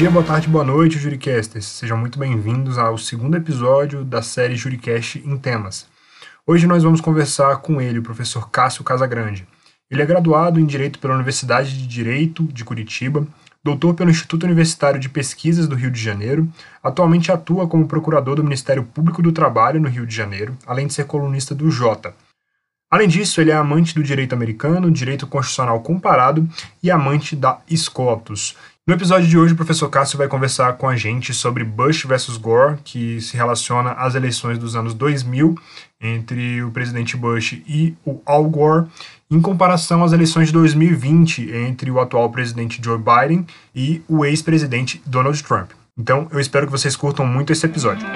dia, boa tarde, boa noite, Juricasters. Sejam muito bem-vindos ao segundo episódio da série Juricast em Temas. Hoje nós vamos conversar com ele, o professor Cássio Casagrande. Ele é graduado em Direito pela Universidade de Direito de Curitiba, doutor pelo Instituto Universitário de Pesquisas do Rio de Janeiro, atualmente atua como procurador do Ministério Público do Trabalho no Rio de Janeiro, além de ser colunista do Jota. Além disso, ele é amante do direito americano, direito constitucional comparado e amante da SCOTUS. No episódio de hoje, o professor Cássio vai conversar com a gente sobre Bush versus Gore, que se relaciona às eleições dos anos 2000 entre o presidente Bush e o Al Gore, em comparação às eleições de 2020 entre o atual presidente Joe Biden e o ex-presidente Donald Trump. Então, eu espero que vocês curtam muito esse episódio.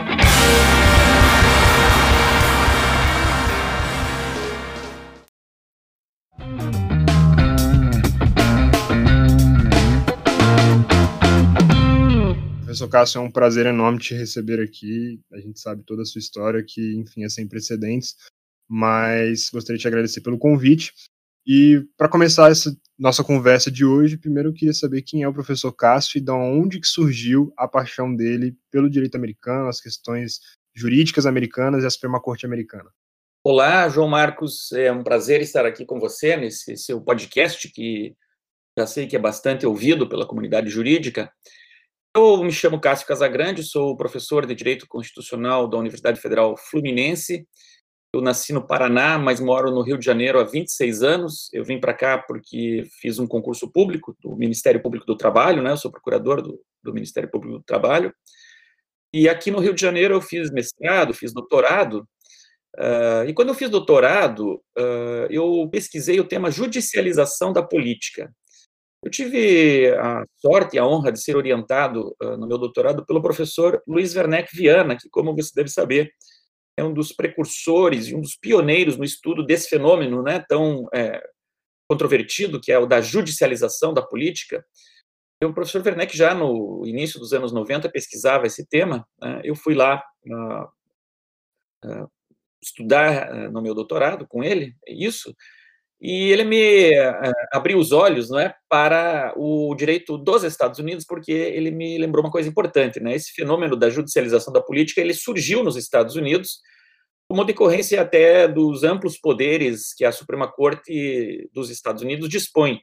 Professor Cássio, é um prazer enorme te receber aqui. A gente sabe toda a sua história, que, enfim, é sem precedentes, mas gostaria de te agradecer pelo convite. E para começar essa nossa conversa de hoje, primeiro eu queria saber quem é o professor Cássio e de onde que surgiu a paixão dele pelo direito americano, as questões jurídicas americanas e a Suprema Corte americana. Olá, João Marcos, é um prazer estar aqui com você nesse seu podcast que já sei que é bastante ouvido pela comunidade jurídica. Eu me chamo Cássio Casagrande, sou professor de Direito Constitucional da Universidade Federal Fluminense. Eu nasci no Paraná, mas moro no Rio de Janeiro há 26 anos. Eu vim para cá porque fiz um concurso público do Ministério Público do Trabalho, né? Eu sou procurador do, do Ministério Público do Trabalho. E aqui no Rio de Janeiro eu fiz mestrado, fiz doutorado. Uh, e quando eu fiz doutorado, uh, eu pesquisei o tema judicialização da política. Eu tive a sorte e a honra de ser orientado uh, no meu doutorado pelo professor Luiz Werneck Viana, que, como você deve saber, é um dos precursores e um dos pioneiros no estudo desse fenômeno né, tão é, controvertido, que é o da judicialização da política. o professor Werneck, já no início dos anos 90, pesquisava esse tema. Né, eu fui lá uh, uh, estudar no meu doutorado com ele, isso, e ele me uh, abriu os olhos não é, para o direito dos Estados Unidos, porque ele me lembrou uma coisa importante. Né? Esse fenômeno da judicialização da política ele surgiu nos Estados Unidos como decorrência até dos amplos poderes que a Suprema Corte dos Estados Unidos dispõe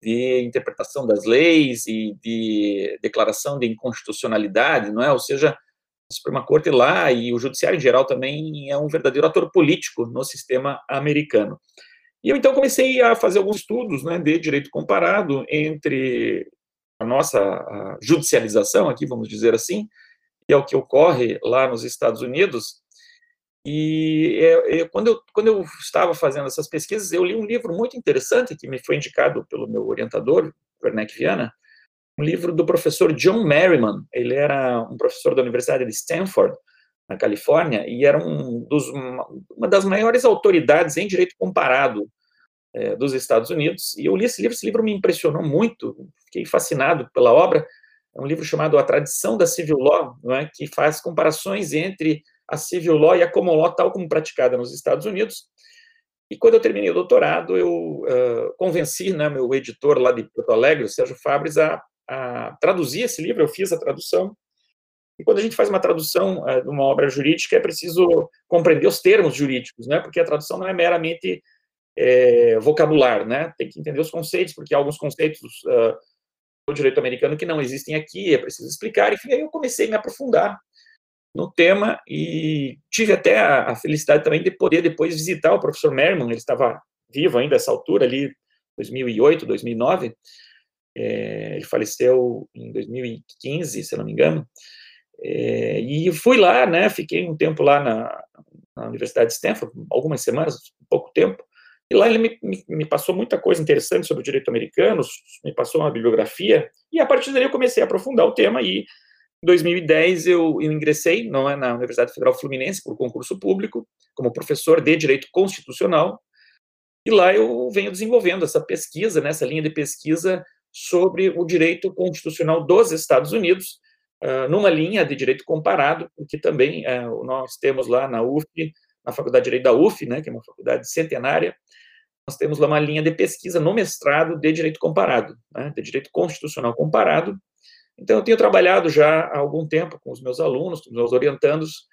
de interpretação das leis e de declaração de inconstitucionalidade, não é? Ou seja, a Suprema Corte lá e o Judiciário em geral também é um verdadeiro ator político no sistema americano. E eu então comecei a fazer alguns estudos né, de direito comparado entre a nossa judicialização, aqui vamos dizer assim, que é o que ocorre lá nos Estados Unidos. E é, é, quando, eu, quando eu estava fazendo essas pesquisas, eu li um livro muito interessante que me foi indicado pelo meu orientador, Werneck Viana, um livro do professor John Merriman. Ele era um professor da Universidade de Stanford, na Califórnia, e era um dos, uma das maiores autoridades em direito comparado é, dos Estados Unidos. E eu li esse livro, esse livro me impressionou muito, fiquei fascinado pela obra. É um livro chamado A Tradição da Civil Law, é? que faz comparações entre a Civil Law e a Common Law, tal como praticada nos Estados Unidos. E quando eu terminei o doutorado, eu uh, convenci né, meu editor lá de Porto Alegre, o Sérgio Fabres, a, a traduzir esse livro. Eu fiz a tradução. E quando a gente faz uma tradução uh, de uma obra jurídica, é preciso compreender os termos jurídicos, né? porque a tradução não é meramente é, vocabulário, né? Tem que entender os conceitos, porque há alguns conceitos uh, do direito americano que não existem aqui, é preciso explicar. Enfim, aí eu comecei a me aprofundar no tema e tive até a, a felicidade também de poder depois visitar o professor Merman, ele estava vivo ainda essa altura ali, 2008, 2009, é, ele faleceu em 2015, se não me engano, é, e fui lá, né, fiquei um tempo lá na, na Universidade de Stanford, algumas semanas, pouco tempo, e lá ele me, me, me, passou muita coisa interessante sobre o direito americano, me passou uma bibliografia, e a partir daí eu comecei a aprofundar o tema, e em 2010 eu, eu ingressei não é, na Universidade Federal Fluminense por concurso público, como professor de Direito Constitucional, e lá eu venho desenvolvendo essa pesquisa, né, essa linha de pesquisa sobre o direito constitucional dos Estados Unidos, uh, numa linha de direito comparado, porque também uh, nós temos lá na UF, na Faculdade de Direito da UF, né, que é uma faculdade centenária, nós temos lá uma linha de pesquisa no mestrado de direito comparado, né, de direito constitucional comparado, Então, eu tenho trabalhado já há algum tempo com os meus alunos, com os meus orientandos,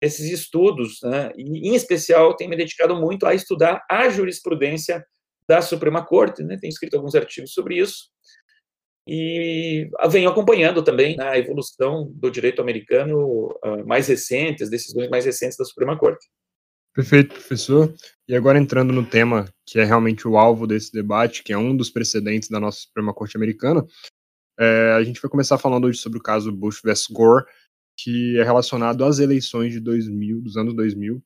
esses estudos, né, e, em especial, tenho me dedicado muito a estudar a jurisprudência da Suprema Corte, né, tenho escrito alguns artigos sobre isso, e venho acompanhando também né, a evolução do direito americano uh, mais recente, as decisões mais recentes da Suprema Corte. Perfeito, professor. E agora entrando no tema que é realmente o alvo desse debate, que é um dos precedentes da nossa Suprema Corte Americana, é, a gente vai começar falando hoje sobre o caso Bush vs Gore, que é relacionado às eleições de 2000, dos anos 2000.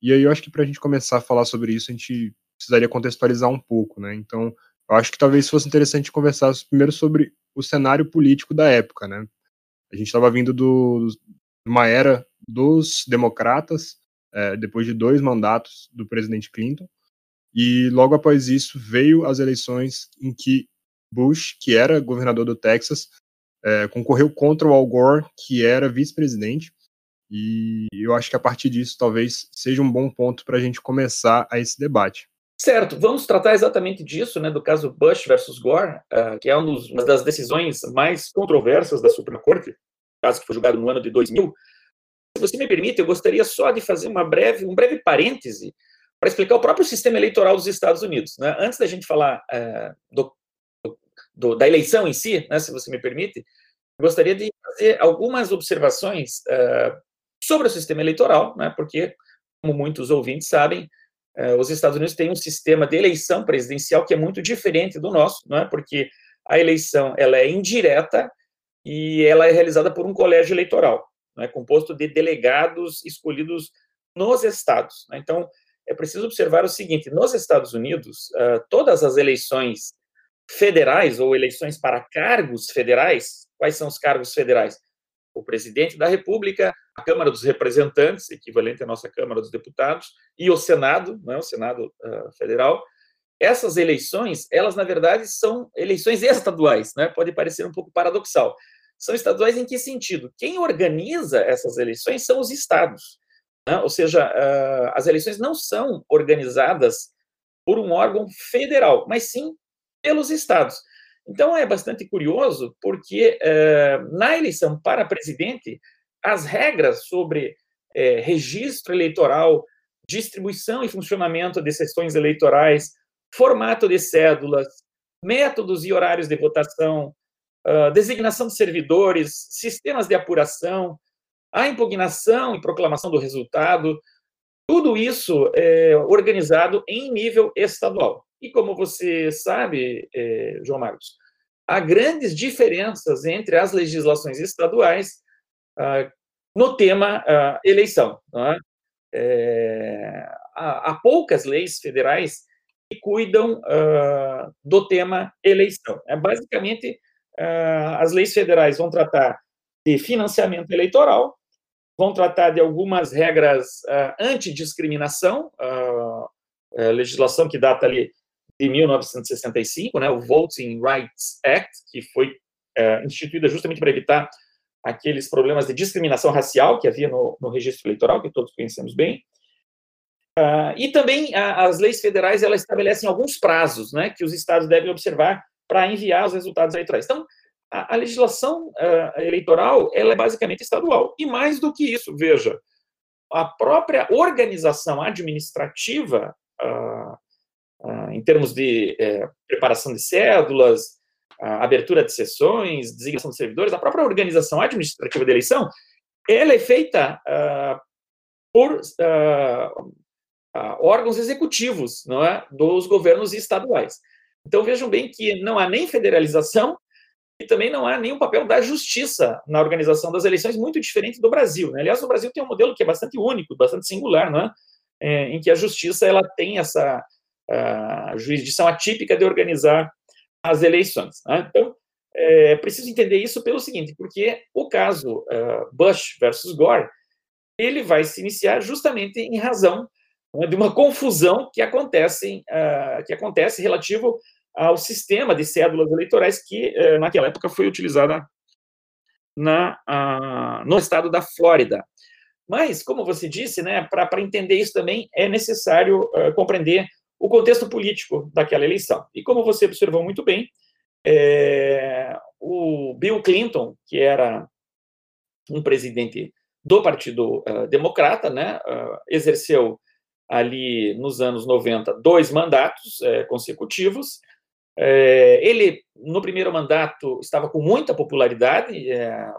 E aí eu acho que para a gente começar a falar sobre isso, a gente precisaria contextualizar um pouco, né? Então, eu acho que talvez fosse interessante conversar primeiro sobre o cenário político da época, né? A gente estava vindo do, de uma era dos democratas, é, depois de dois mandatos do presidente Clinton, e logo após isso veio as eleições em que Bush, que era governador do Texas, é, concorreu contra o Al Gore, que era vice-presidente, e eu acho que a partir disso talvez seja um bom ponto para a gente começar a esse debate. Certo, vamos tratar exatamente disso, né, do caso Bush versus Gore, uh, que é um uma das decisões mais controversas da Suprema Corte, caso que foi julgado no ano de 2000. Se você me permite, eu gostaria só de fazer uma breve, um breve parêntese para explicar o próprio sistema eleitoral dos Estados Unidos. Né? Antes da gente falar uh, do, do, da eleição em si, né, se você me permite, gostaria de fazer algumas observações uh, sobre o sistema eleitoral, né, porque, como muitos ouvintes sabem, eh, os Estados Unidos têm um sistema de eleição presidencial que é muito diferente do nosso, não é? Porque a eleição ela é indireta e ela é realizada por um colégio eleitoral, é? composto de delegados escolhidos nos estados. Né? Então, é preciso observar o seguinte: nos Estados Unidos, uh, todas as eleições federais ou eleições para cargos federais, quais são os cargos federais? o presidente da República, a Câmara dos Representantes, equivalente à nossa Câmara dos Deputados, e o Senado, não é, o Senado uh, Federal. Essas eleições, elas na verdade são eleições estaduais, né? Pode parecer um pouco paradoxal. São estaduais em que sentido? Quem organiza essas eleições são os estados, né? ou seja, uh, as eleições não são organizadas por um órgão federal, mas sim pelos estados. Então é bastante curioso, porque eh, na eleição para presidente, as regras sobre eh, registro eleitoral, distribuição e funcionamento de sessões eleitorais, formato de cédulas, métodos e horários de votação, uh, designação de servidores, sistemas de apuração, a impugnação e proclamação do resultado, tudo isso é organizado em nível estadual. E como você sabe, eh, João Marcos, há grandes diferenças entre as legislações estaduais ah, no tema ah, eleição. É? É, há, há, poucas leis federais que cuidam ah, do tema eleição. É, basicamente, ah, as leis federais vão tratar de financiamento eleitoral, vão tratar de algumas regras uh, antidiscriminação, uh, uh, legislação que data ali de 1965, né, o Voting Rights Act, que foi uh, instituída justamente para evitar aqueles problemas de discriminação racial que havia no, no registro eleitoral, que todos conhecemos bem. e também as leis federais elas estabelecem alguns prazos né, que os estados devem observar para enviar os resultados eleitorais. Então, a, a legislação uh, eleitoral ela é basicamente estadual. E mais do que isso, veja, a própria organização administrativa, uh, uh, em termos de eh, preparação de cédulas, abertura de sessões, designação de servidores, a própria organização administrativa da eleição, ela é feita por órgãos executivos, não é, dos governos estaduais. Então vejam bem que não há nem federalização e também não há nenhum papel da justiça na organização das eleições, muito diferente do Brasil. Né? Aliás, o Brasil tem um modelo que é bastante único, bastante singular, né? É, em que a justiça ela tem essa jurisdição atípica de organizar as eleições. Né? Então, é preciso entender isso pelo seguinte, porque o caso uh, Bush versus Gore, ele vai se iniciar justamente em razão né, de uma confusão que acontece, uh, que acontece relativo ao sistema de cédulas eleitorais que, eh, naquela época, foi utilizada na, no estado da Flórida. Mas, como você disse, né, para entender isso também é necessário uh, compreender o contexto político daquela eleição. E como você observou muito bem, é, o Bill Clinton, que era um presidente do Partido uh, Democrata, né, uh, exerceu ali nos anos 90 dois mandatos uh, consecutivos. ele, no primeiro mandato, estava com muita popularidade,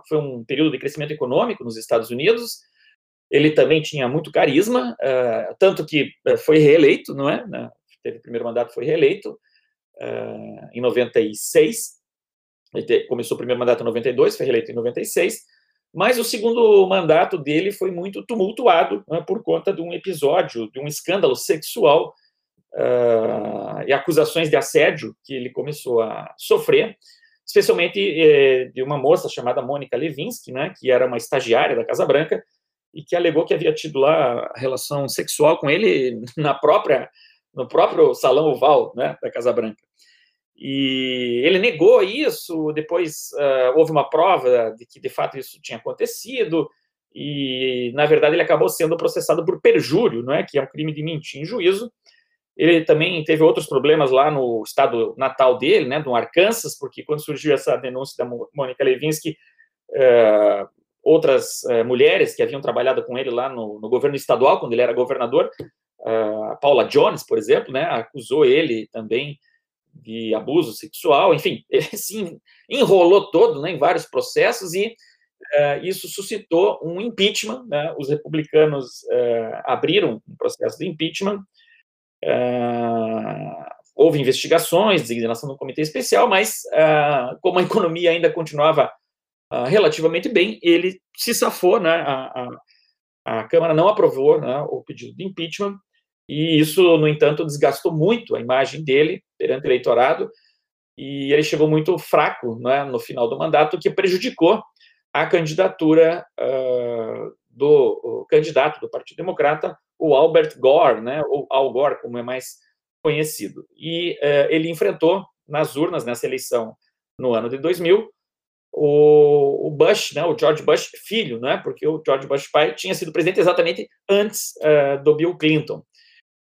foi um período de crescimento econômico nos Estados Unidos. Ele também tinha muito carisma, tanto que foi reeleito, não é? Teve o primeiro mandato, foi reeleito em 96. Ele começou o primeiro mandato em 92, foi reeleito em 96 mas o segundo mandato dele foi muito tumultuado por conta de um episódio, de um escândalo sexual uh, e acusações de assédio que ele começou a sofrer, especialmente eh, de uma moça chamada Mônica Levinsky, né, que era uma estagiária da Casa Branca e que alegou que havia tido lá relação sexual com ele na própria no próprio salão oval né, da Casa Branca. E ele negou isso, depois uh, houve uma prova de que de fato isso tinha acontecido, e na verdade ele acabou sendo processado por perjúrio, não é? que é um crime de mentir em juízo. Ele também teve outros problemas lá no estado natal dele, né, no Arkansas, porque quando surgiu essa denúncia da Mônica Levinsky, uh, outras uh, mulheres que haviam trabalhado com ele lá no, no governo estadual, quando ele era governador, a Paula Jones, por exemplo, né, acusou ele também de abuso sexual, enfim, ele se enrolou todo né, em vários processos e uh, isso suscitou um impeachment. Né, os republicanos uh, abriram um processo de impeachment. Uh, houve investigações, designação do comitê especial, mas como a economia ainda continuava relativamente bem, ele se safou, né, a, a, a Câmara não aprovou né, o pedido de impeachment, e isso, no entanto, desgastou muito a imagem dele perante o eleitorado, e ele chegou muito fraco né, no final do mandato, o que prejudicou a candidatura uh, do candidato do Partido Democrata, o Albert Gore, né, ou Al Gore, como é mais conhecido. E uh, ele enfrentou nas urnas, nessa eleição no ano de 2000, o, o, Bush, né, o George Bush filho, né, porque o George Bush pai tinha sido presidente exatamente antes uh, do Bill Clinton.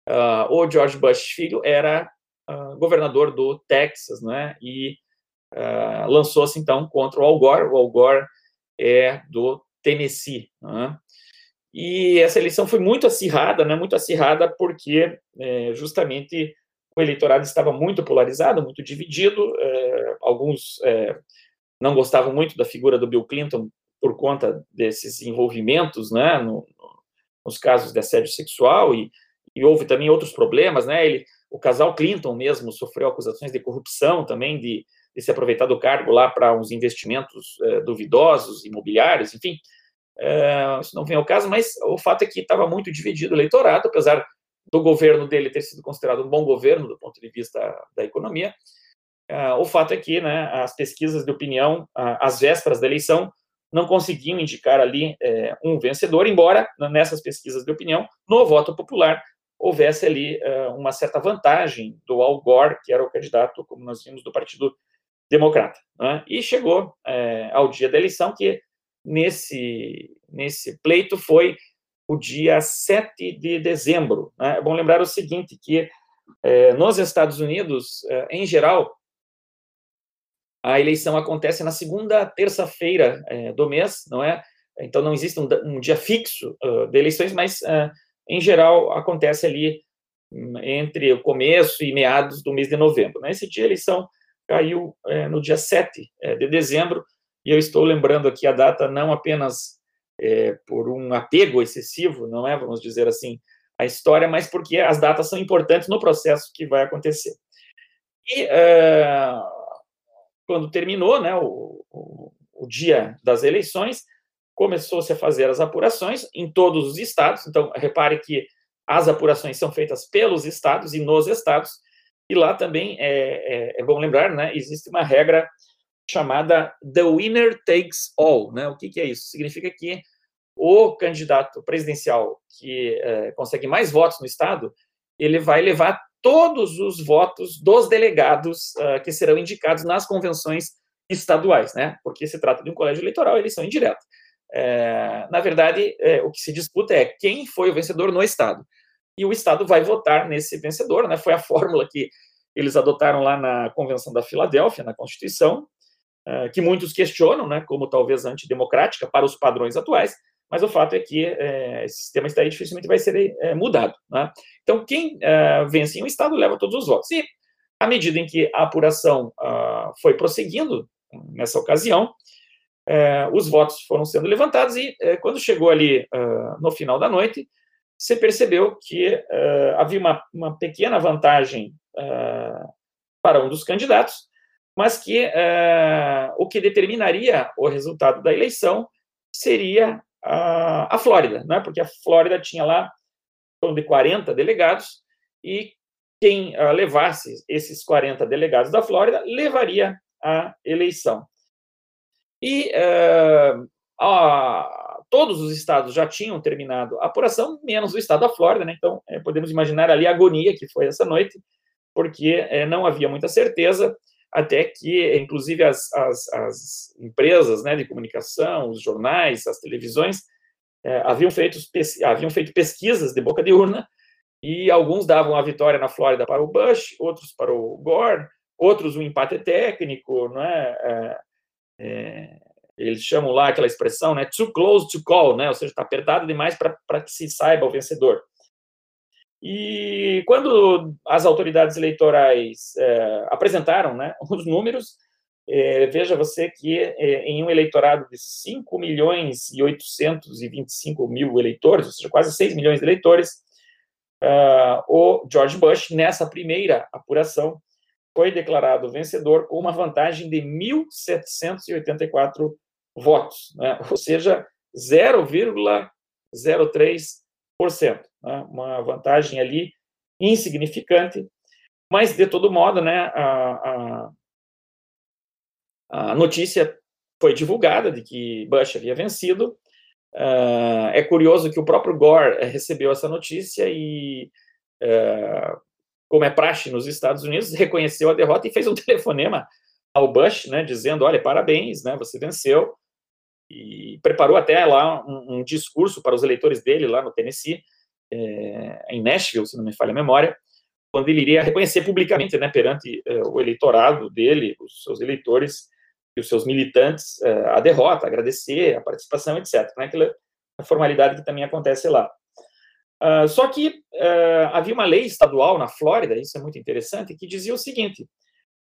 Uh, o George Bush filho era uh, governador do Texas, né? E uh, lançou-se então contra o Al Gore. O Al Gore é do Tennessee. Né? E essa eleição foi muito acirrada, né? Muito acirrada porque é, justamente o eleitorado estava muito polarizado, muito dividido. É, alguns é, não gostavam muito da figura do Bill Clinton por conta desses envolvimentos, né? No, nos casos de assédio sexual e e houve também outros problemas, né? Ele, o casal Clinton mesmo sofreu acusações de corrupção também, de, de se aproveitar do cargo lá para uns investimentos é, duvidosos, imobiliários, enfim. É, isso não vem ao caso, mas o fato é que estava muito dividido o eleitorado, apesar do governo dele ter sido considerado um bom governo do ponto de vista da economia. É, o fato é que né, as pesquisas de opinião, às vésperas da eleição, não conseguiam indicar ali é, um vencedor, embora nessas pesquisas de opinião, no voto popular, houvesse ali uh, uma certa vantagem do Al Gore, que era o candidato, como nós vimos, do Partido Democrata. Né? E chegou é, ao dia da eleição, que nesse, nesse pleito foi o dia 7 de dezembro. Né? É bom lembrar o seguinte, que é, nos Estados Unidos, é, em geral, a eleição acontece na segunda terça-feira é, do mês, não é? Então não existe um, um dia fixo uh, de eleições, mas uh, em geral, acontece ali hum, entre o começo e meados do mês de novembro. Né? dia, a eleição caiu é, no dia 7 é, de dezembro, e eu estou lembrando aqui a data não apenas é, por um apego excessivo, não é, vamos dizer assim, a história, mas porque as datas são importantes no processo que vai acontecer. E é, quando terminou né, o, o, o dia das eleições, começou-se a fazer as apurações em todos os estados. Então, repare que as apurações são feitas pelos estados e nos estados. E lá também é, é, é bom lembrar, né? Existe uma regra chamada the winner takes all, né? O que, que é isso? Significa que o candidato presidencial que é, consegue mais votos no estado, ele vai levar todos os votos dos delegados uh, que serão indicados nas convenções estaduais, né? Porque se trata de um colégio eleitoral, eleição indireta. É, na verdade, é, o que se disputa é quem foi o vencedor no Estado. E o Estado vai votar nesse vencedor, né? Foi a fórmula que eles adotaram lá na Convenção da Filadélfia, na Constituição. Uh, que muitos questionam, né, como talvez antidemocrática para os padrões atuais, mas o fato é que é, esse sistema está aí dificilmente vai ser é, mudado. Né? Então, quem uh, vence em um Estado leva todos os votos. E, à medida em que a apuração uh, foi prosseguindo, nessa ocasião, os votos foram sendo levantados e, quando chegou ali no final da noite, você percebeu que havia uma, uma pequena vantagem para um dos candidatos, mas que o que determinaria o resultado da eleição seria a, Flórida, né? porque a Flórida tinha lá torno de 40 delegados e quem uh, levasse esses 40 delegados da Flórida levaria a eleição. E uh, uh, todos os estados já tinham terminado a apuração, menos o estado da Flórida, né? então podemos imaginar ali a agonia que foi essa noite, porque não havia muita certeza até que, inclusive, as, as, as empresas né, de comunicação, os jornais, as televisões, é, haviam, feito, haviam feito pesquisas de boca de urna e alguns davam a vitória na Flórida para o Bush, outros para o Gore, outros o empate técnico, não é? é, é eles chamam lá aquela expressão, né, too close to call, né, ou seja, está apertado demais para que se saiba o vencedor. E quando as autoridades eleitorais é, apresentaram né, os números, é, veja você que é, em um eleitorado de 5 milhões e 825 mil eleitores, ou seja, quase 6 milhões de eleitores, uh, o George Bush, nessa primeira apuração, foi declarado vencedor com uma vantagem de 1.784 votos, né? ou seja, 0,03 né, uma vantagem ali insignificante, mas de todo modo, né, a, a, a notícia foi divulgada de que Bush havia vencido. Uh, é curioso que o próprio Gore recebeu essa notícia e, uh, como é praxe nos Estados Unidos, reconheceu a derrota e fez um telefonema ao Bush, né, dizendo: olha, parabéns, né, você venceu e preparou até lá um, um, discurso para os eleitores dele lá no Tennessee, é, em Nashville, se não me falha a memória, quando ele iria reconhecer publicamente, né, perante é, o eleitorado dele, os seus eleitores e os seus militantes, é, a derrota, agradecer a participação, etc. Né, aquela formalidade que também acontece lá. Uh, só que uh, havia uma lei estadual na Flórida, isso é muito interessante, que dizia o seguinte: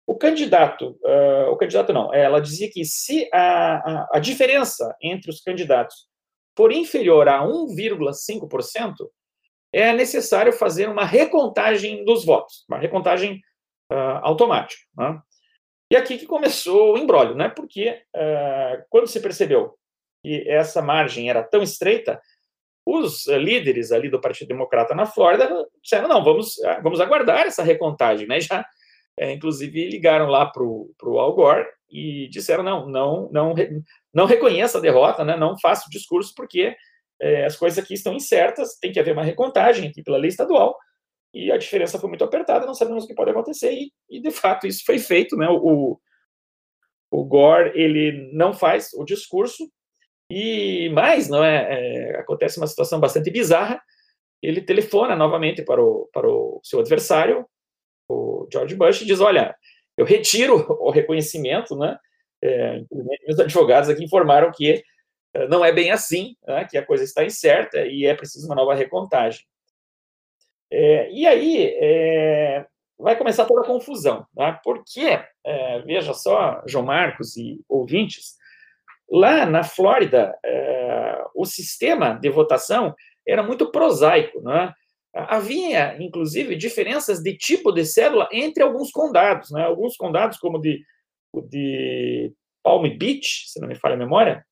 o candidato, uh, o candidato não, ela dizia que se a, a, a diferença entre os candidatos for inferior a 1,5%, é necessário fazer uma recontagem dos votos, uma recontagem uh, automática. Né? E aqui que começou o embrólio, né? porque uh, quando se percebeu que essa margem era tão estreita, os líderes ali do Partido Democrata na Flórida disseram, não, vamos, vamos aguardar essa recontagem, né? Já é, inclusive ligaram lá para o Al Gore e disseram não, não, não, não reconheça a derrota, né, não faça o discurso porque é, as coisas aqui estão incertas, tem que haver uma recontagem aqui pela lei estadual e a diferença foi muito apertada, não sabemos o que pode acontecer e, e de fato isso foi feito, né, o, o Gore ele não faz o discurso e mais, não é, é acontece uma situação bastante bizarra, ele telefona novamente para o, para o seu adversário, o George Bush diz, olha, eu retiro o reconhecimento, né? É, meus advogados aqui informaram que não é bem assim, né, que a coisa está incerta e é preciso uma nova recontagem. É, e aí é, vai começar toda a confusão, tá? porque, é, veja só, João Marcos e ouvintes, lá na Flórida, o sistema de votação era muito prosaico, né? Havia, inclusive, diferenças de tipo de cédula entre alguns condados. Né? Alguns condados, como de, de Palm Beach, se não me falha a memória,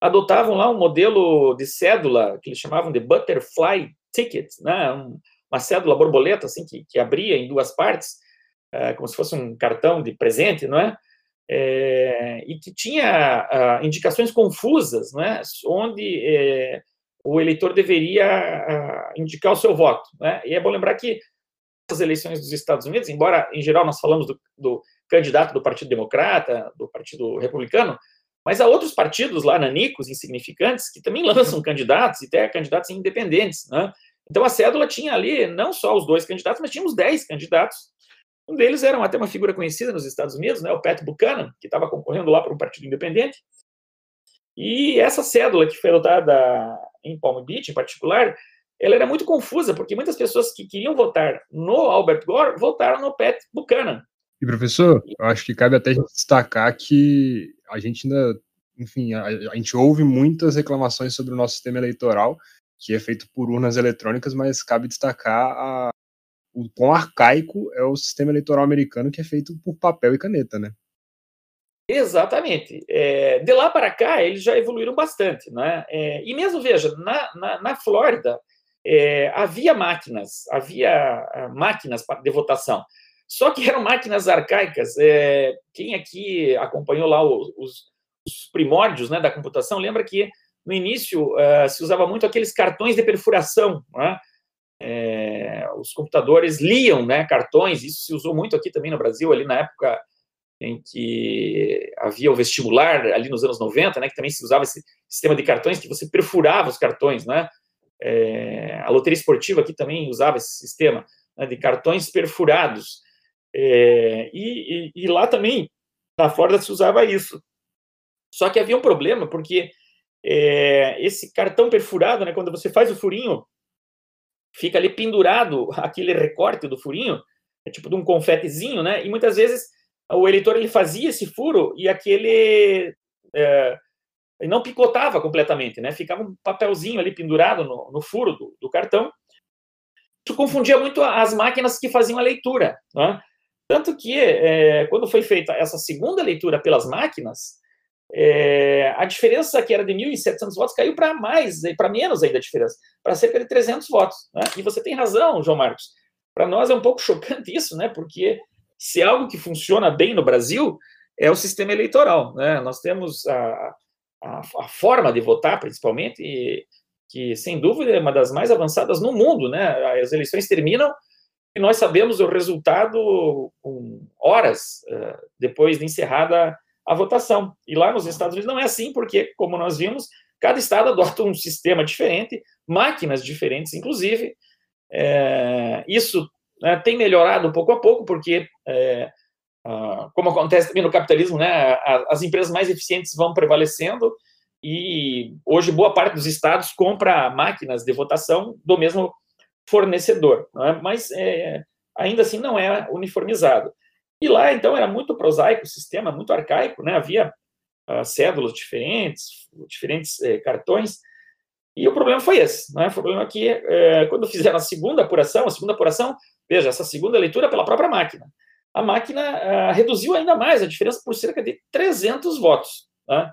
adotavam lá um modelo de cédula que eles chamavam de butterfly ticket, né? Um, uma cédula borboleta assim que, que abria em duas partes, é, como se fosse um cartão de presente, não é? é e que tinha uh, indicações confusas, né? Onde é, o eleitor deveria uh, indicar o seu voto. Né? E é bom lembrar que as eleições dos Estados Unidos, embora em geral nós falamos do, do, candidato do Partido Democrata, do Partido Republicano, mas há outros partidos lá, nanicos, insignificantes, que também lançam candidatos e até candidatos independentes. Né? Então a cédula tinha ali não só os dois candidatos, mas tinha os dez candidatos, Um deles era até uma figura conhecida nos Estados Unidos, né, o Pat Buchanan, que estava concorrendo lá para um partido independente. E essa cédula que foi adotada em Palm Beach, em particular, ela era muito confusa, porque muitas pessoas que queriam votar no Albert Gore votaram no Pat Buchanan. E professor, eu acho que cabe até destacar que a gente ainda, enfim, a, a gente ouve muitas reclamações sobre o nosso sistema eleitoral, que é feito por urnas eletrônicas, mas cabe destacar a, o quão arcaico é o sistema eleitoral americano que é feito por papel e caneta, né? Exatamente. É, de lá para cá, eles já evoluíram bastante. Né? É, e mesmo, veja, na, na, na Flórida, é, havia máquinas, havia ah, máquinas de votação, só que eram máquinas arcaicas. É, quem aqui acompanhou lá os, os, primórdios né, da computação, lembra que no início uh, se usava muito aqueles cartões de perfuração, né? é, os computadores liam né, cartões, isso se usou muito aqui também no Brasil, ali na época em que havia o vestibular, ali nos anos 90, né, que também se usava esse sistema de cartões, que você perfurava os cartões, né, é, a loteria esportiva aqui também usava esse sistema né, de cartões perfurados, é, e, e, e, lá também, na Ford se usava isso. Só que havia um problema, porque é, esse cartão perfurado, né, quando você faz o furinho, fica ali pendurado aquele recorte do furinho, é tipo de um confetezinho, né? E muitas vezes o eleitor ele fazia esse furo e aquele é, não picotava completamente, né? Ficava um papelzinho ali pendurado no, no furo do, do, cartão. Isso confundia muito as máquinas que faziam a leitura, né? Tanto que é, quando foi feita essa segunda leitura pelas máquinas, é, a diferença que era de 1.700 votos caiu para mais, para menos ainda a diferença, para cerca de 300 votos. Né? E você tem razão, João Marcos. Para nós é um pouco chocante isso, né? porque se é algo que funciona bem no Brasil é o sistema eleitoral. Né? Nós temos a, a, a forma de votar, principalmente, e, que sem dúvida é uma das mais avançadas no mundo. Né? As eleições terminam e nós sabemos o resultado horas uh, depois de encerrada a votação. E lá nos Estados Unidos não é assim, porque, como nós vimos, cada estado adota um sistema diferente, máquinas diferentes, inclusive. É, isso né, tem melhorado pouco a pouco, porque, é, como acontece também no capitalismo, né, as empresas mais eficientes vão prevalecendo e hoje boa parte dos estados compra máquinas de votação do mesmo fornecedor, é? mas é, ainda assim não é uniformizado. E lá, então, era muito prosaico o sistema, muito arcaico, né? Havia uh, cédulas diferentes, diferentes eh, cartões, e o problema foi esse, né? O problema é que, eh, quando fizeram a segunda apuração, a segunda apuração, veja, essa segunda leitura pela própria máquina, a máquina uh, reduziu ainda mais a diferença por cerca de 300 votos. Né?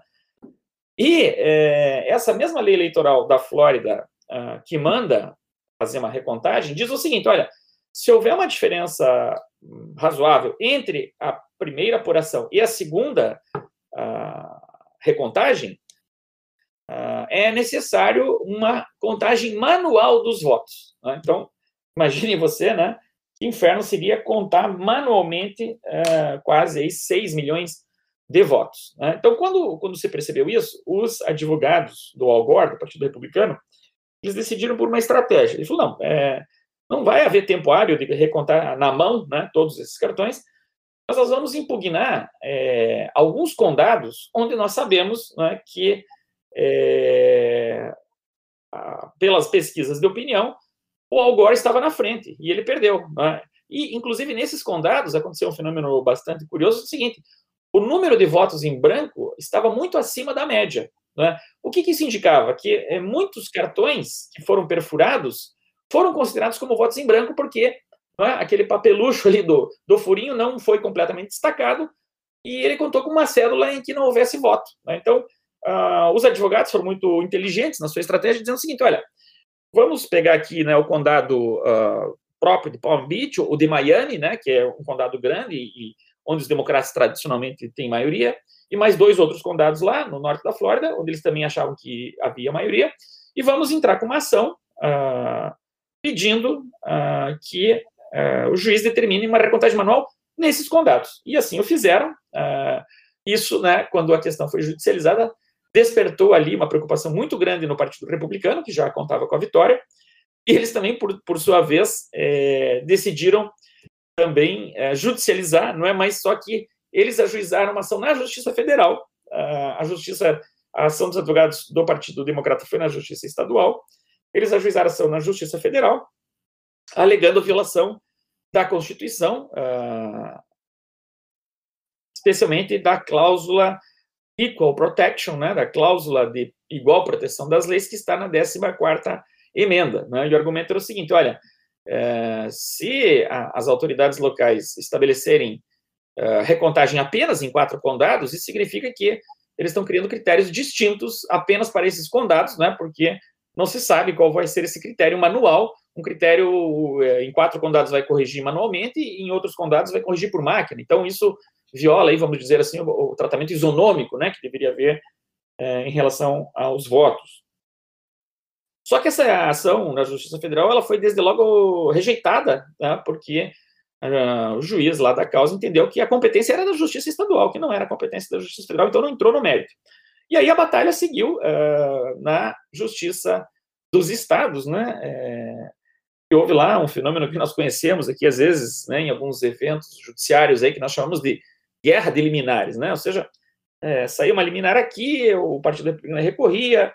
E eh, essa mesma lei eleitoral da Flórida, uh, que manda fazer uma recontagem, diz o seguinte: olha, se houver uma diferença razoável entre a primeira apuração e a segunda a recontagem, é necessário uma contagem manual dos votos. Né? Então, imagine você, né? Que inferno seria contar manualmente uh, quase aí, 6 milhões de votos. Né? Então, quando, quando você percebeu isso, os advogados do Al Gore, do Partido Republicano, eles decidiram por uma estratégia. Ele falou, não, é, não vai haver tempo hábil de recontar na mão né, todos esses cartões, mas nós vamos impugnar é, alguns condados onde nós sabemos né, que, é, pelas pesquisas de opinião, o Al Gore estava na frente e ele perdeu. Né? E, inclusive, nesses condados aconteceu um fenômeno bastante curioso: é o seguinte, o número de votos em branco estava muito acima da média. Né? O que, que isso indicava? Que é, muitos cartões que foram perfurados foram considerados como votos em branco porque é, aquele papelucho ali do, do furinho não foi completamente destacado e ele contou com uma cédula em que não houvesse voto. Né? Então, uh, os advogados foram muito inteligentes na sua estratégia, dizendo o seguinte: olha, vamos pegar aqui né, o condado uh, próprio de Palm Beach, o de Miami, né, que é um condado grande e onde os democratas tradicionalmente têm maioria, e mais dois outros condados lá no norte da Flórida, onde eles também achavam que havia maioria, e vamos entrar com uma ação uh, pedindo uh, que uh, o juiz determine uma recontagem manual nesses condados. E assim o fizeram. Isso, né, quando a questão foi judicializada, despertou ali uma preocupação muito grande no Partido Republicano, que já contava com a vitória, e eles também, por, por sua vez, é, decidiram também é, judicializar, não é? Mas só que eles ajuizaram uma ação na Justiça Federal, a Justiça, a ação dos advogados do Partido Democrata foi na Justiça Estadual, eles ajuizaram a ação na Justiça Federal, alegando violação da Constituição, especialmente da cláusula Equal Protection, né, da cláusula de igual proteção das leis, que está na 14ª emenda. Né, e o argumento era o seguinte, olha, é, se a, as autoridades locais estabelecerem é, recontagem apenas em quatro condados, isso significa que eles estão criando critérios distintos apenas para esses condados, né, porque não se sabe qual vai ser esse critério manual. Um critério é, em quatro condados vai corrigir manualmente e em outros condados vai corrigir por máquina. Então, isso viola, aí, vamos dizer assim, o, o tratamento isonômico né, que deveria haver é, em relação aos votos. Só que essa ação na Justiça Federal ela foi desde logo rejeitada, tá, porque uh, o juiz lá da causa entendeu que a competência era da Justiça Estadual, que não era a competência da Justiça Federal, então não entrou no mérito. E aí a batalha seguiu uh, na Justiça dos Estados, né? É, e houve lá um fenômeno que nós conhecemos aqui, às vezes, né, em alguns eventos judiciários aí, que nós chamamos de guerra de liminares, né? Ou seja, é, saiu uma liminar aqui, o Partido Republicano recorria,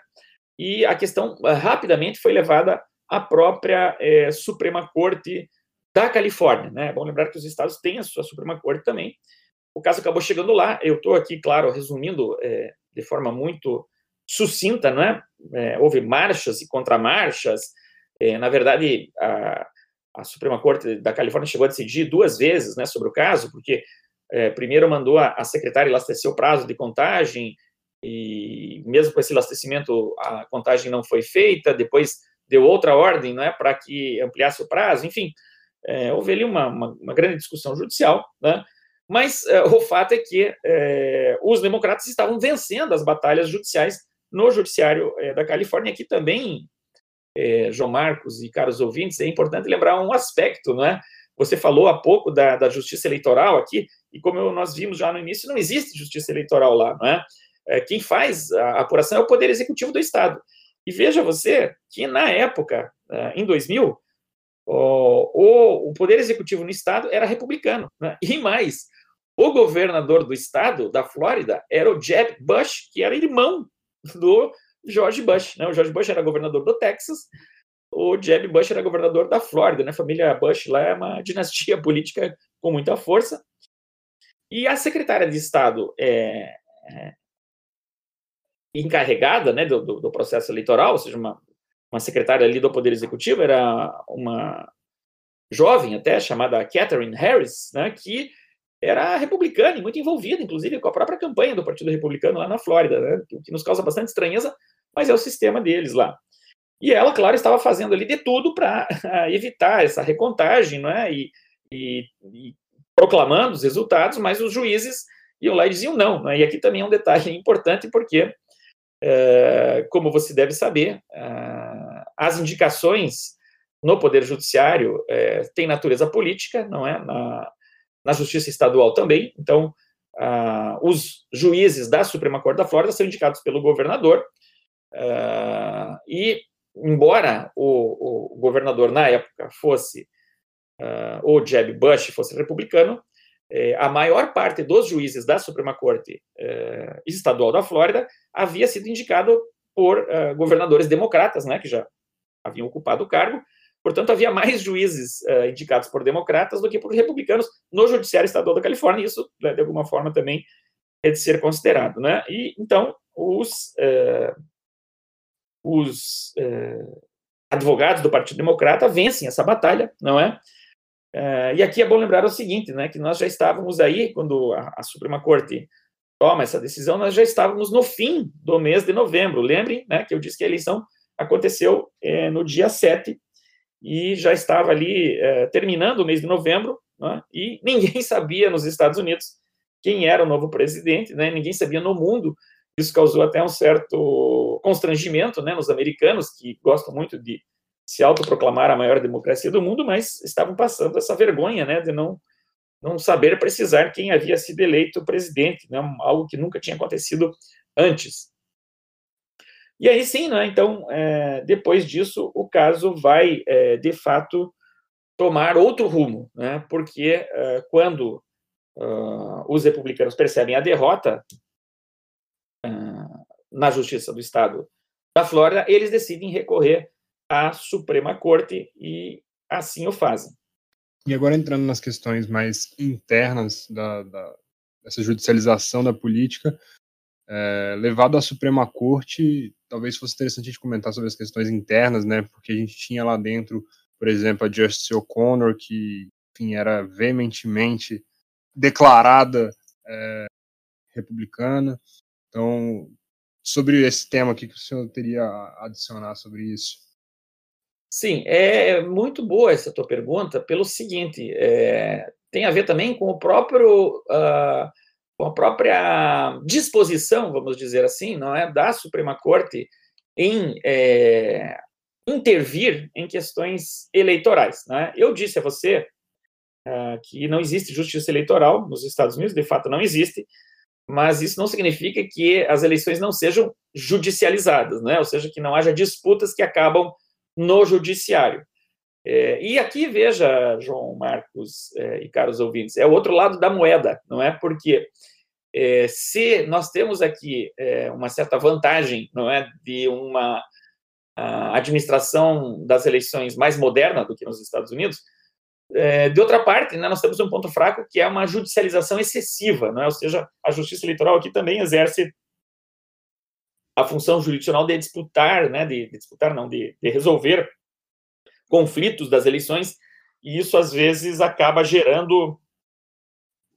e a questão eh, rapidamente foi levada à própria é, Suprema Corte da Califórnia. Né? É bom lembrar que os estados têm a sua Suprema Corte também. O caso acabou chegando lá. Eu estou aqui, claro, resumindo é, de forma muito sucinta, né? É, houve marchas e contramarchas. É, na verdade, a, a, Suprema Corte da Califórnia chegou a decidir duas vezes né, sobre o caso, porque primeiro mandou a, a secretária elastecer o prazo de contagem, e mesmo com esse elastecimento, a contagem não foi feita, depois deu outra ordem né, para que ampliasse o prazo, enfim, é, houve ali uma, uma, uma, grande discussão judicial, né, mas é, o fato é que é, os democratas estavam vencendo as batalhas judiciais no judiciário é, da Califórnia, aqui também, é, João Marcos e caros ouvintes, é importante lembrar um aspecto, não é? Você falou há pouco da, da justiça eleitoral aqui, e como nós vimos já no início, não existe justiça eleitoral lá, não é? É, quem faz a apuração é o Poder Executivo do Estado. E veja você que, na época, é, em 2000, o, o Poder Executivo no Estado era republicano. Né? E mais, o governador do Estado, da Flórida, era o Jeb Bush, que era irmão do George Bush. Né? O George Bush era governador do Texas, o Jeb Bush era governador da Flórida. Né? A família Bush lá é uma dinastia política com muita força. E a secretária de Estado é, é encarregada né, do, do, processo eleitoral, ou seja, uma, uma secretária ali do Poder Executivo, era uma jovem até, chamada Catherine Harris, né, que era republicana e muito envolvida, inclusive, com a própria campanha do Partido Republicano lá na Flórida, né, o que nos causa bastante estranheza, mas é o sistema deles lá. E ela, claro, estava fazendo ali de tudo para evitar essa recontagem, não é? E, e, e, proclamando os resultados, mas os juízes iam lá e diziam não. é? E aqui também é um detalhe importante, porque como você deve saber, é, as indicações no Poder Judiciário é, têm natureza política, não é? Na, na Justiça Estadual também. Então, os juízes da Suprema Corte da Flórida são indicados pelo governador, e, embora o, o, governador, na época, fosse o Jeb Bush, fosse republicano, é, a maior parte dos juízes da Suprema Corte é, Estadual da Flórida havia sido indicado por é, governadores democratas, né, que já haviam ocupado o cargo. Portanto, havia mais juízes indicados por democratas do que por republicanos no Judiciário Estadual da Califórnia. Isso, né, de alguma forma, também é de ser considerado. Né? E, então, os, os advogados do Partido Democrata vencem essa batalha, não é? Uh, e aqui é bom lembrar o seguinte, né, que nós já estávamos aí, quando a, a, Suprema Corte toma essa decisão, nós já estávamos no fim do mês de novembro. Lembrem né, que eu disse que a eleição aconteceu é, no dia 7 e já estava ali é, terminando o mês de novembro, né, e ninguém sabia nos Estados Unidos quem era o novo presidente, né, ninguém sabia no mundo. Isso causou até um certo constrangimento né, nos americanos, que gostam muito de se autoproclamar a maior democracia do mundo, mas estavam passando essa vergonha, né, de não não saber precisar quem havia sido eleito presidente, né, algo que nunca tinha acontecido antes. E aí sim, né, então, é, depois disso, o caso vai, é, de fato, tomar outro rumo, né? porque uh, quando uh, os republicanos percebem a derrota uh, na Justiça do Estado da Flórida, eles decidem recorrer à Suprema Corte e assim o fazem. E agora entrando nas questões mais internas da, da dessa judicialização da política, é, levado à Suprema Corte, talvez fosse interessante a gente comentar sobre as questões internas, né? Porque a gente tinha lá dentro por exemplo, a Justice O'Connor, que enfim, era veementemente declarada é, republicana. Então, sobre esse tema, o que o senhor teria a adicionar sobre isso? Sim, é muito boa essa tua pergunta, pelo seguinte, é, tem a ver também com o próprio, uh, com a própria disposição, vamos dizer assim, não é, da Suprema Corte em é, intervir em questões eleitorais. Né? Eu disse a você uh, que não existe justiça eleitoral nos Estados Unidos, de fato não existe, mas isso não significa que as eleições não sejam judicializadas, né? ou seja, que não haja disputas que acabam no judiciário. É, e aqui, veja, João Marcos é, e caros ouvintes, é o outro lado da moeda, não é? Porque é, se nós temos aqui é, uma certa vantagem, não é, de uma administração das eleições mais moderna do que nos Estados Unidos. É, de outra parte, né, nós temos um ponto fraco que é uma judicialização excessiva, né? ou seja, a justiça eleitoral aqui também exerce a função jurisdicional de disputar, né, de, de disputar não, de, de resolver conflitos das eleições, e isso às vezes acaba gerando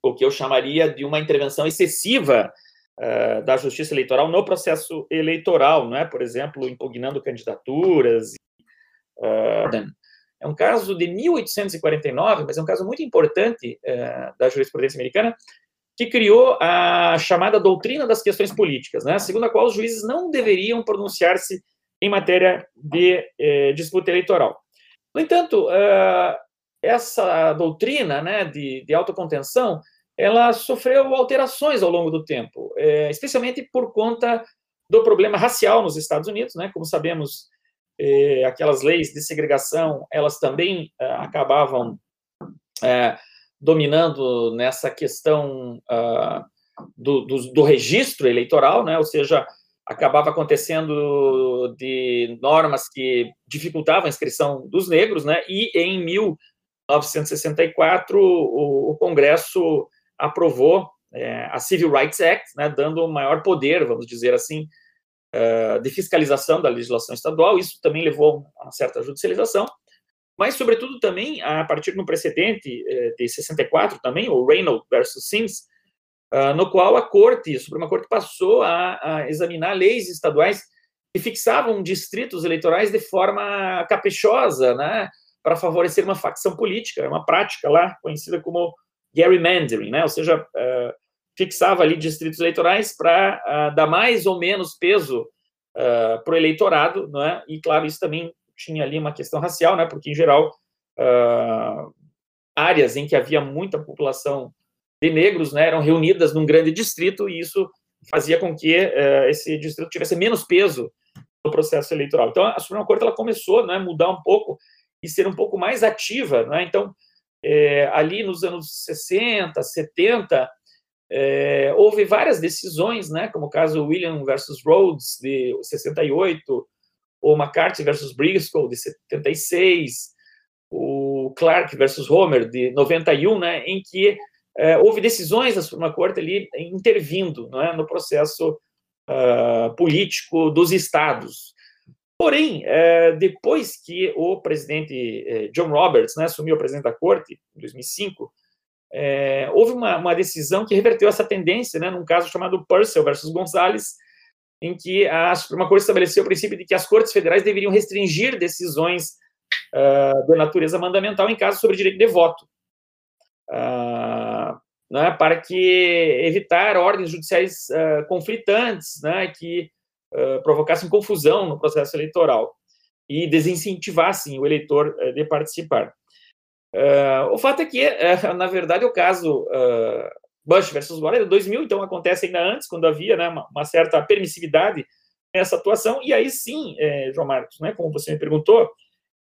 o que eu chamaria de uma intervenção excessiva uh, da justiça eleitoral no processo eleitoral, não é? Por exemplo, impugnando candidaturas. Uh, é um caso de 1849, mas é um caso muito importante uh, da jurisprudência americana, que criou a chamada doutrina das questões políticas, né? segundo a qual os juízes não deveriam pronunciar-se em matéria de eh, disputa eleitoral. No entanto, essa doutrina né, de, de autocontenção ela sofreu alterações ao longo do tempo, é, especialmente por conta do problema racial nos Estados Unidos, né? Como sabemos, é, aquelas leis de segregação, elas também é, acabavam é, dominando nessa questão uh, do, do, do, registro eleitoral, né? Ou seja, acabava acontecendo de normas que dificultavam a inscrição dos negros, né? E em 1964 o, o Congresso aprovou é, a Civil Rights Act, né, dando maior poder, vamos dizer assim, uh, de fiscalização da legislação estadual. Isso também levou a uma certa judicialização, mas, sobretudo, também a partir de um precedente de 64 também, o Reynolds versus Sims, uh, no qual a Corte, a Suprema Corte, passou a, a examinar leis estaduais que fixavam distritos eleitorais de forma caprichosa, né, para favorecer uma facção política, uma prática lá conhecida como gerrymandering, né? ou seja, uh, fixava ali distritos eleitorais para eh, dar mais ou menos peso uh, eh, para o eleitorado, é? E claro, isso também tinha ali uma questão racial, né? Porque em geral áreas em que havia muita população de negros, né, eram reunidas num grande distrito e isso fazia com que esse distrito tivesse menos peso no processo eleitoral. Então a Suprema Corte ela começou, né, a mudar um pouco e ser um pouco mais ativa, né? Então é, ali nos anos 60, 70, é, houve várias decisões, né, como o caso William versus Rhodes, de 68, o McCarthy versus Briscoe, de 76, o Clark versus Homer, de 91, né, em que é, houve decisões da Suprema Corte ali intervindo não é, no processo uh, político dos estados. Porém, é, depois que o presidente é, John Roberts né, assumiu a presidente da corte, em 2005, é, houve uma, uma, decisão que reverteu essa tendência, né, num caso chamado Purcell versus Gonzalez, em que a Suprema Corte estabeleceu o princípio de que as cortes federais deveriam restringir decisões uh, de natureza mandamental em casos sobre direito de voto, uh, né, para que evitar ordens judiciais uh, conflitantes, né, que provocassem confusão no processo eleitoral e desincentivassem o eleitor uh, de participar. O fato é que, na verdade, o caso Bush versus é de 2000, então acontece ainda antes, quando havia né, uma, uma, certa permissividade nessa atuação, e aí sim, João Marcos, né, como você me perguntou,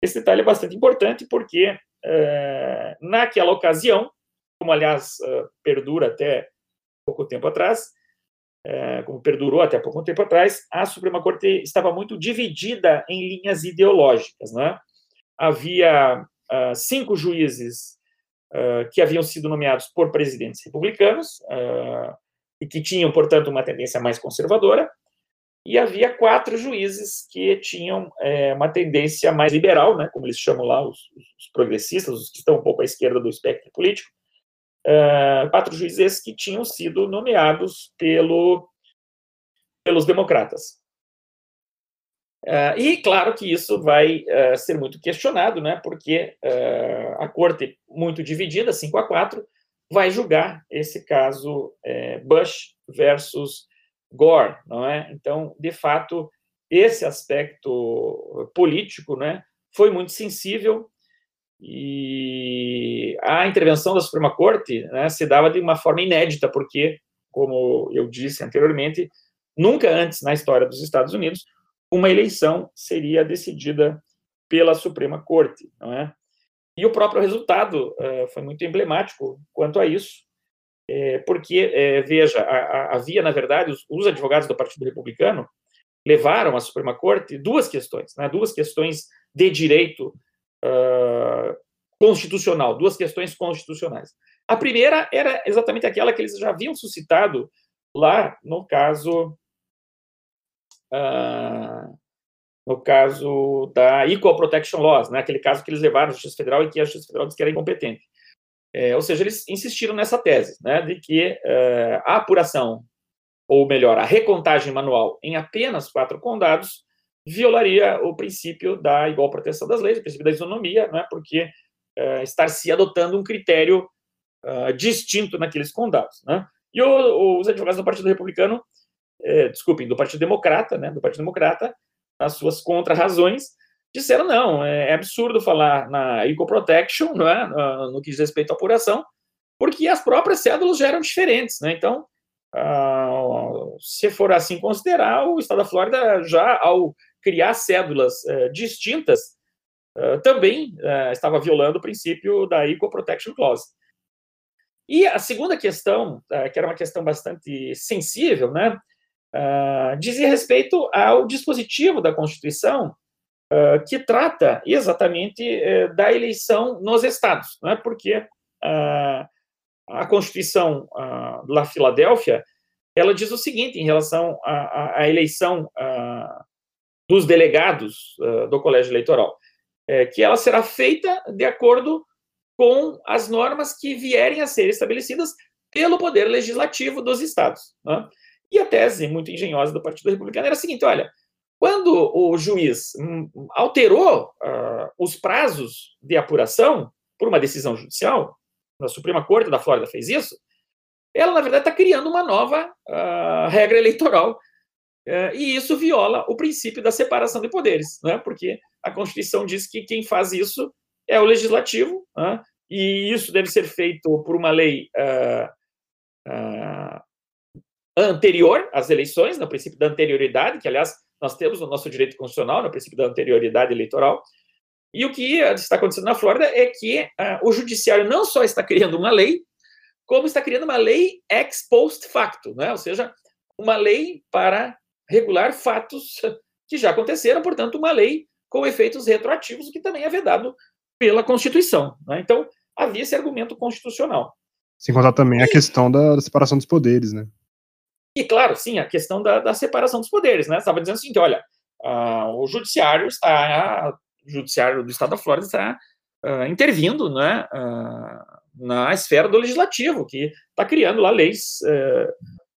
esse detalhe é bastante importante porque naquela ocasião, como aliás perdura até pouco tempo atrás, como perdurou até pouco tempo atrás, a Suprema Corte estava muito dividida em linhas ideológicas. Né? Havia cinco juízes que haviam sido nomeados por presidentes republicanos e que tinham, portanto, uma tendência mais conservadora, e havia quatro juízes que tinham é, uma tendência mais liberal, né, como eles chamam lá, os, os, progressistas, os que estão um pouco à esquerda do espectro político, uh, quatro juízes que tinham sido nomeados pelo, pelos democratas. Uh, e claro que isso vai uh, ser muito questionado, né, porque a corte, muito dividida, 5 a 4, vai julgar esse caso Bush versus Gore, não é? Então, de fato, esse aspecto político, né, foi muito sensível e a intervenção da Suprema Corte né, se dava de uma forma inédita, porque, como eu disse anteriormente, nunca antes na história dos Estados Unidos uma eleição seria decidida pela Suprema Corte, não é? E o próprio resultado uh, foi muito emblemático quanto a isso, é, porque, é, veja, havia, na verdade, os, os, advogados do Partido Republicano levaram à Suprema Corte duas questões, né, duas questões de direito uh, constitucional, duas questões constitucionais. A primeira era exatamente aquela que eles já haviam suscitado lá no caso uh, no caso da Equal Protection Laws, né, aquele caso que eles levaram à Justiça Federal e que a Justiça Federal disse que era incompetente. É, ou seja, eles insistiram nessa tese, né, de que é, a apuração, ou melhor, a recontagem manual em apenas quatro condados violaria o princípio da igual proteção das leis, o princípio da isonomia, né, porque é, estar se adotando um critério uh, distinto naqueles condados. Né? E o, os advogados do Partido Republicano, é, desculpem, do Partido Democrata, né, do Partido Democrata, as suas contrarrazões, disseram não, é, é absurdo falar na Equal Protection, não é, no que diz respeito à apuração, porque as próprias cédulas já eram diferentes, né? Então, uh, se for assim considerar, o Estado da Flórida já ao criar cédulas uh, distintas uh, também eh, estava violando o princípio da Equal Protection Clause. E a segunda questão, que era uma questão bastante sensível, né, dizia respeito ao dispositivo da Constituição que trata exatamente uh, da eleição nos estados, né? porque uh, a Constituição uh, da Filadélfia ela diz o seguinte em relação à, à eleição dos delegados do colégio eleitoral, é, que ela será feita de acordo com as normas que vierem a ser estabelecidas pelo poder legislativo dos estados. Né? E a tese muito engenhosa do Partido Republicano era a seguinte: olha, quando o juiz hum, alterou uh, os prazos de apuração por uma decisão judicial, a Suprema Corte da Flórida fez isso, ela, na verdade, está criando uma nova uh, regra eleitoral. Uh, e isso viola o princípio da separação de poderes, né? porque a Constituição diz que quem faz isso é o legislativo, né? e isso deve ser feito por uma lei anterior às eleições, no princípio da anterioridade, que, aliás, nós temos no nosso direito constitucional, no princípio da anterioridade eleitoral. E o que está acontecendo na Flórida é que uh, o judiciário não só está criando uma lei, como está criando uma lei ex post facto, né? ou seja, uma lei para regular fatos que já aconteceram, portanto, uma lei com efeitos retroativos, o que também é vedado pela Constituição. Né? Então, havia esse argumento constitucional. Sem contar também e, a questão da separação dos poderes, né? E, claro, sim, a questão da, da separação dos poderes, né? Estava dizendo o seguinte, olha, uh, o judiciário está, o judiciário do Estado da Flórida está uh, intervindo, né, uh, na esfera do legislativo, que está criando lá leis